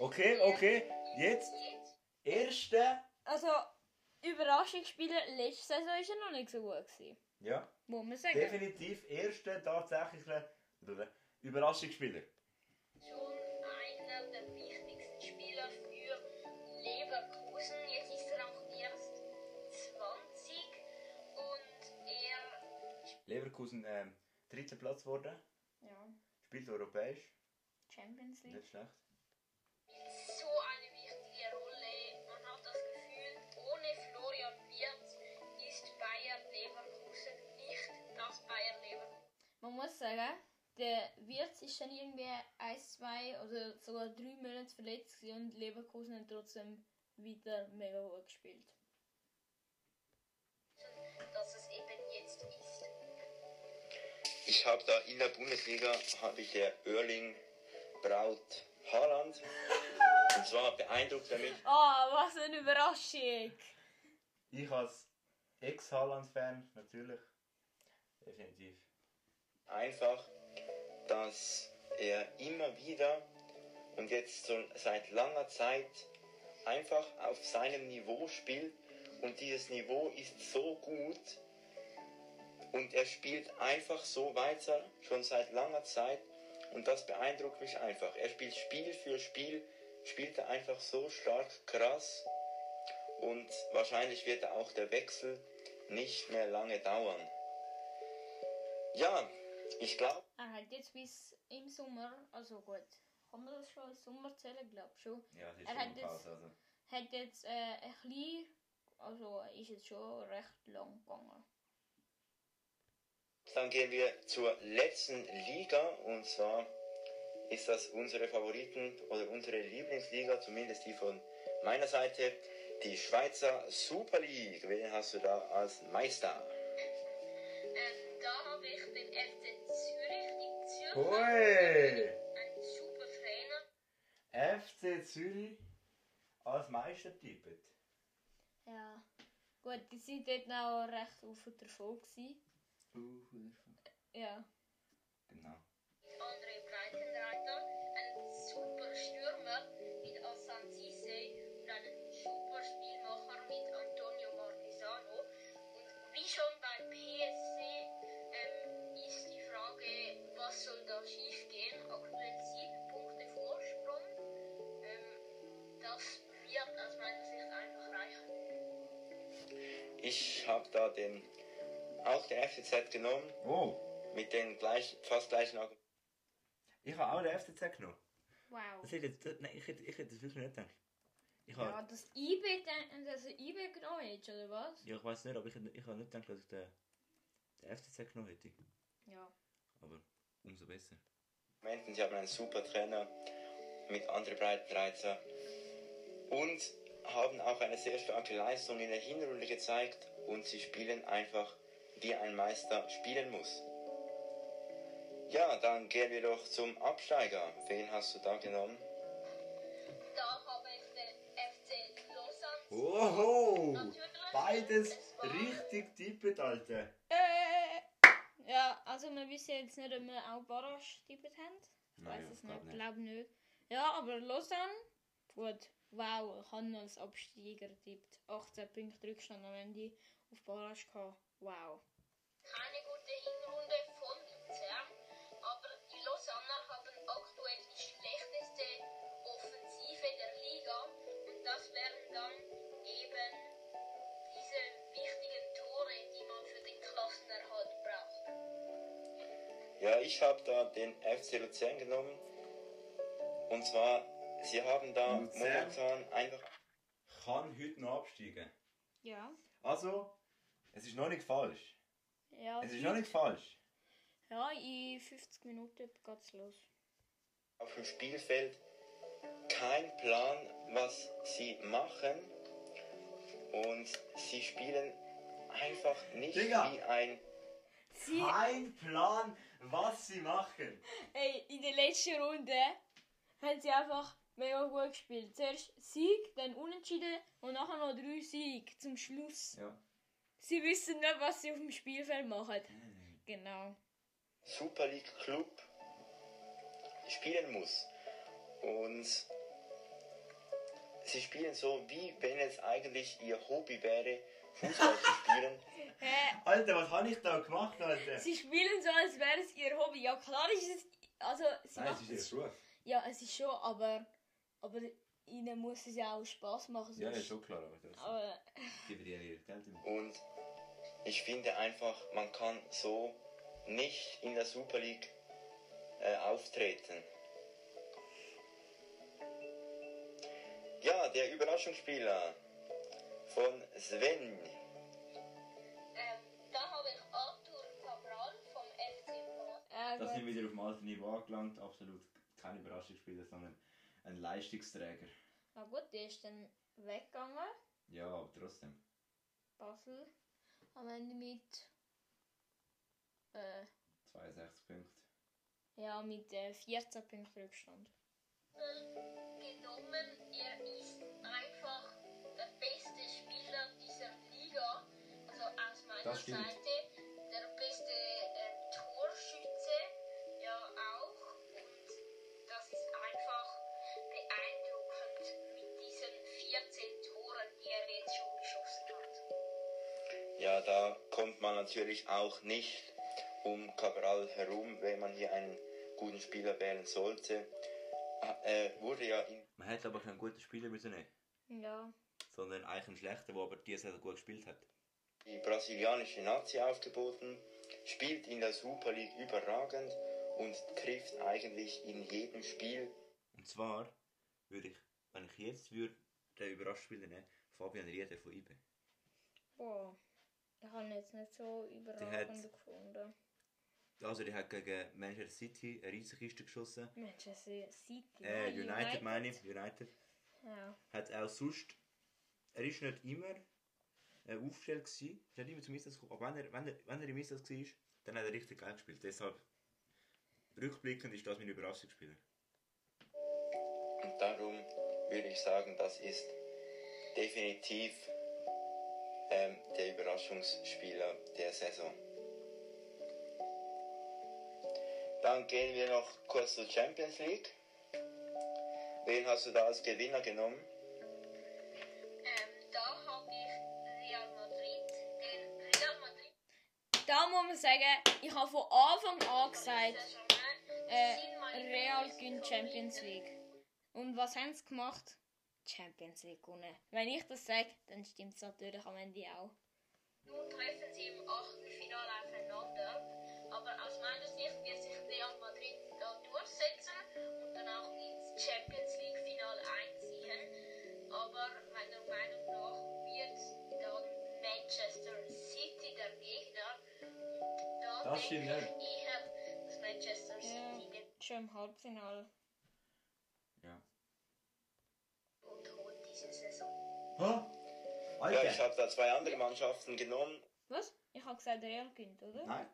Okay, okay, jetzt erste.
Also, Überraschungsspieler letzte Saison war er noch nicht so gut. Gewesen,
Ja,
muss man sagen.
definitiv erste tatsächliche Überraschungsspieler.
schon einer der wichtigsten Spieler für Leverkusen. Jetzt ist er auch erst 20 und er
Leverkusen ähm, dritter Platz geworden,
Ja,
spielt europäisch,
Champions League.
nicht schlecht.
So eine wichtige Rolle. Man hat das Gefühl, ohne Florian Wirtz ist Bayer Leverkusen nicht das Bayer Leverkusen.
Man muss sagen, der Wirtz ist dann irgendwie ein, zwei oder sogar drei Monate verletzt und Leverkusen hat trotzdem wieder mega gut gespielt.
dass es eben jetzt ist.
Ich habe da in der Bundesliga habe ich der Erling Braut Haaland. Und zwar beeindruckt er mich
Oh, was eine Überraschung!
Ich als Ex-Haaland-Fan natürlich. Definitiv.
einfach, dass er immer wieder und jetzt schon seit langer Zeit einfach auf seinem Niveau spielt und dieses Niveau ist so gut und er spielt einfach so weiter schon seit langer Zeit und das beeindruckt mich einfach. Er spielt Spiel für Spiel, spielt er einfach so stark krass und wahrscheinlich wird auch der Wechsel nicht mehr lange dauern. Ja, ich glaube,
Er hat jetzt bis im Sommer, also gut, kann man das schon als Sommer zählen, glaube schon.
Ja, ist
Er hat jetzt-
Pause. Also.
Hat jetzt äh, ein bisschen, also ist jetzt schon recht lang gegangen.
Dann gehen wir zur letzten Liga und zwar ist das unsere Favoriten oder unsere Lieblingsliga, zumindest die von meiner Seite, die Schweizer Super League. Wen hast du da als Meister?
Ähm, da habe ich den FC Zürich, die Zürcher.
Hui!
Ein super Trainer.
FC Zürich als Meister tippet.
Ja. Gut, die sind dort auch recht auf der Erfolg gewesen. Ja.
Genau.
André Breitenreiter, ein super Stürmer mit Assan Cisse und einen super Spielmacher mit Antonio Marquesano. Und wie schon beim PSC ähm, ist die Frage, was soll da schiefgehen? Aktuell sieben Punkte Vorsprung. Ähm, das wird aus meiner Sicht einfach reichen.
Ich habe da den auch den FCZ genommen
Oh,
mit den gleich, fast gleichen Argumenten.
Ich habe auch den FCZ genommen.
Wow.
Das hätte jetzt, nein, ich hätte, ich hätte das wirklich nicht gedacht. Ich habe,
Ja, das IB, den- das IB genommen hättest, oder was?
ja, ich weiß nicht, aber ich, hätte- ich habe nicht gedacht, dass ich den, den FCZ genommen hätte.
Ja.
Aber umso besser.
Sie haben einen super Trainer mit André Breitenreiter und haben auch eine sehr starke Leistung in der Hinrunde gezeigt und sie spielen einfach wie ein Meister spielen muss. Ja, dann gehen wir doch zum Absteiger. Wen hast du da genommen?
Da habe ich den FC Lausanne.
Oho! Beides richtig tippet, Alter.
Äh, ja, also wir wissen jetzt nicht, ob wir auch Barasch getippt haben. Ich weiß
ja,
es nicht,
nicht.
glaube nicht. Ja, aber Lausanne, gut, wow, ich habe als Absteiger getippt. 18 Punkte Rückstand am Ende auf Barrage gehabt. Wow.
keine gute Hinrunde Liga und das wären dann eben diese wichtigen Tore, die man für den Klassenerhalt braucht.
Ja, ich habe da den FC Luzern genommen. Und zwar, sie haben da
Luzern?
momentan einfach
Kann heute noch absteigen.
Ja.
Also, es ist noch nicht falsch.
Ja,
Es ist noch nicht falsch.
ja in 50 Minuten geht's los.
auf dem Spielfeld kein Plan, was sie machen. Und sie spielen einfach nicht
Digga.
wie ein
Sie,
Kein Plan, was sie machen.
ey, in der letzten Runde haben sie einfach mega gut gespielt. Zuerst Sieg, dann Unentschieden und nachher noch drei Sieg zum Schluss.
Ja.
Sie wissen nicht, was sie auf dem Spielfeld machen. Genau.
Super League Club spielen muss. Und sie spielen so, wie wenn es eigentlich ihr Hobby wäre, Fußball zu spielen.
Hä?
Alter, was habe ich da gemacht, Alter?
Sie spielen so, als wäre es ihr Hobby. Ja, klar ist es. Also, sie
Nein, es ist ihr Beruf.
Ja, es ist schon, aber. Aber ihnen muss es ja auch Spaß machen.
Ja, ist schon klar, aber das
Aber,
die verdienen ihr Geld.
Und ich finde einfach, man kann so nicht in der Super League äh, auftreten. Ja, der Überraschungsspieler von Sven.
Ähm, da habe ich Arthur Cabral vom FC
Das sind wir wieder auf dem alten Niveau angelangt. Absolut kein Überraschungsspieler, sondern ein Leistungsträger.
Na gut, der ist dann weggegangen.
Ja, aber trotzdem.
Basel. Am Ende mit. Äh,
62 Punkte.
ja, mit äh, 14 Punkten Rückstand.
Genommen. Er ist einfach der beste Spieler dieser Liga. Also aus meiner
Das stimmt.
Seite. Der beste äh, Torschütze. Ja, auch. Und das ist einfach beeindruckend mit diesen 14 Toren, die er jetzt schon geschossen hat.
Ja, da kommt man natürlich auch nicht um Cabral herum, wenn man hier einen guten Spieler wählen sollte. Er wurde ja in
Man hätte aber keinen guten Spieler müssen nehmen,
Ja.
sondern eigentlich einen schlechten, der aber die Saison gut gespielt hat.
die brasilianische Nazi aufgeboten, spielt in der Super League überragend und trifft eigentlich in jedem Spiel.
Und zwar würde ich, wenn ich jetzt würde, den Überraschungsspieler nehmen, Fabian Rieder von IBE.
Boah. Ich habe ihn jetzt nicht so überragend gefunden.
Also, der hat gegen Manchester City eine Riesenkiste geschossen.
Manchester City.
Äh,
Nein,
United, meine ich, United.
Ja.
Hat auch sonst, er ist nicht immer äh, aufgestellt gewesen, ist nicht immer zum Einsatz gekommen, aber wenn er, wenn er, wenn er im Einsatz war, dann hat er richtig geil gespielt. Deshalb, rückblickend ist das mein Überraschungsspieler.
Und darum würde ich sagen, das ist definitiv ähm, der Überraschungsspieler der Saison. Dann gehen wir noch kurz zur Champions League. Wen hast du da als Gewinner genommen?
Ähm, da habe ich Real Madrid. Den Real Madrid.
Da muss man sagen, ich habe von Anfang an gesagt, äh, Real gewinnt Champions. League. Und was haben sie gemacht? Champions League gewonnen. Wenn ich das sage, dann stimmt es natürlich am Ende auch.
Nun treffen sie im Achtelfinale aufeinander. Aber aus meiner Sicht wird sich Real Madrid da durchsetzen und dann auch ins Champions League Finale einziehen. Aber meiner Meinung nach wird dann Manchester City der Gegner. Und da
Das
denke ich eher, dass Manchester
Ja.
City gewinnt
Schon im Halbfinale.
Ja.
und holt diese Saison.
Ha?
Ja, ich habe da zwei andere Mannschaften genommen.
Was? Ich habe gesagt, Real gewinnt, oder?
Nein.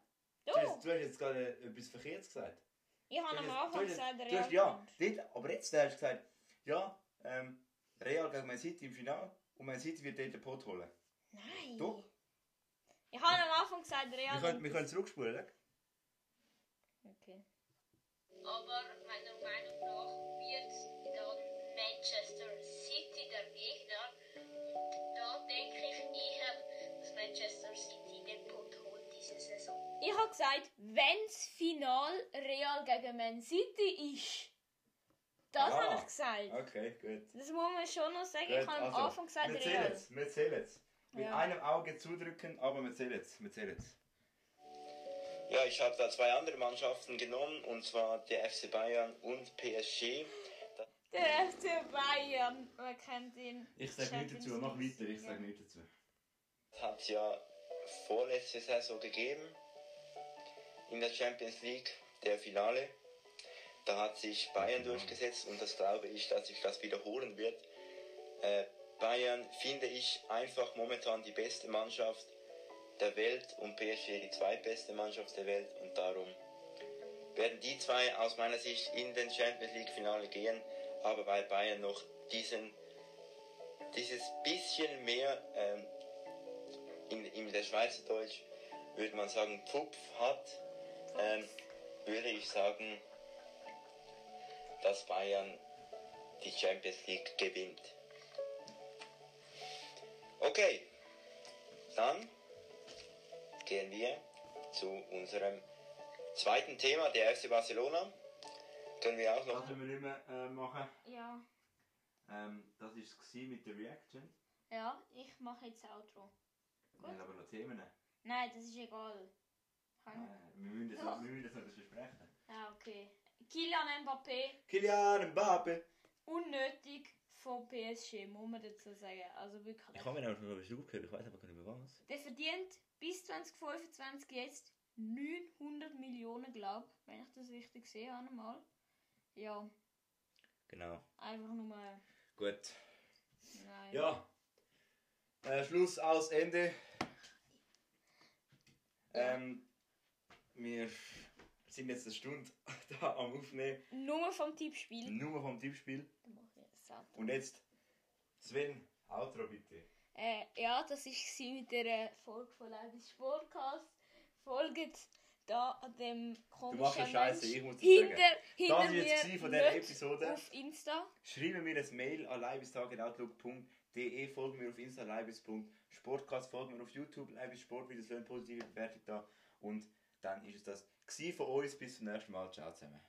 Du!
Du hast, du hast jetzt gerade etwas Verkehrtes gesagt.
Ich habe am Anfang gesagt,
du
Real
hast, ja, dort, aber jetzt hast du gesagt, ja, ähm, Real gegen Man City im Finale und Man City wird dort den Pot holen.
Nein!
Doch.
Ich habe am Anfang gesagt, Real
Wir können, wir können zurückspulen.
Okay.
aber meiner Meinung nach wird dann Manchester City der Gegner. Und da denke ich eher, dass Manchester City den diese Saison.
Ich habe gesagt, wenn das Final Real gegen Man City ist. Das
Ah.
habe ich gesagt.
Okay, gut.
Das muss man schon noch sagen.
Gut,
ich habe am
also,
Anfang gesagt,
wir zählen
Real.
es, wir zählen es. Mit
Ja.
einem Auge zudrücken, aber wir zählen es, wir zählen es.
Ja, ich habe da zwei andere Mannschaften genommen, und zwar der FC Bayern und PSG.
Der FC Bayern, man kennt ihn.
Ich sage nichts dazu, mach weiter, ich sage nichts dazu.
Hat ja vorletzte Saison gegeben in der Champions League, der Finale. Da hat sich Bayern durchgesetzt und das glaube ich, dass sich das wiederholen wird. Äh, Bayern finde ich einfach momentan die beste Mannschaft der Welt und PSG die zweitbeste Mannschaft der Welt und darum werden die zwei aus meiner Sicht in den Champions League Finale gehen, aber weil Bayern noch diesen dieses bisschen mehr ähm, in, in der Schweizerdeutsch würde man sagen Pupf hat, ähm, würde ich sagen, dass Bayern die Champions League gewinnt. Okay, dann gehen wir zu unserem zweiten Thema, der FC Barcelona. Können wir auch noch
Das müssen wir nicht mehr äh, machen.
Ja.
Ähm, das war es mit der Reaction.
Ja, ich mache jetzt Outro.
Wir haben aber noch Themen.
Nein, das ist egal. Kann...
Äh, wir, müssen das, wir müssen das noch besprechen.
Ja, okay. Kylian Mbappé,
Kylian Mbappe!
unnötig von PSG, muss man dazu sagen. Also wirklich.
Ich habe mir noch mal zugehört, ich weiß aber gar nicht mehr was.
Der verdient bis 2025 jetzt 900 Millionen, glaube ich, wenn ich das richtig sehe, einmal. Ja,
Genau.
einfach nur mal.
Gut.
Nein.
Ja. Äh, Schluss aus Ende. Ähm, wir sind jetzt eine Stunde da am Aufnehmen.
Nur vom Tippspiel.
Nur vom Tippspiel.
Dann mache ich jetzt Outro.
Und jetzt, Sven, Outro bitte.
Äh, ja, das war mit der Folge von Leibes Sportcast. Folgt da an dem komischen
machst ja Scheiße, ich muss das
hinter,
sagen.
hinter
Das war jetzt von dieser Episode.
auf Insta.
Schreibe mir ein Mail an leibestag.outlook.de, folge mir auf Insta leibes.sportcast, folge mir auf YouTube leibessport, wie das eine positive Bewertung da. Und dann ist es das von uns. Bis zum nächsten Mal. Ciao zusammen.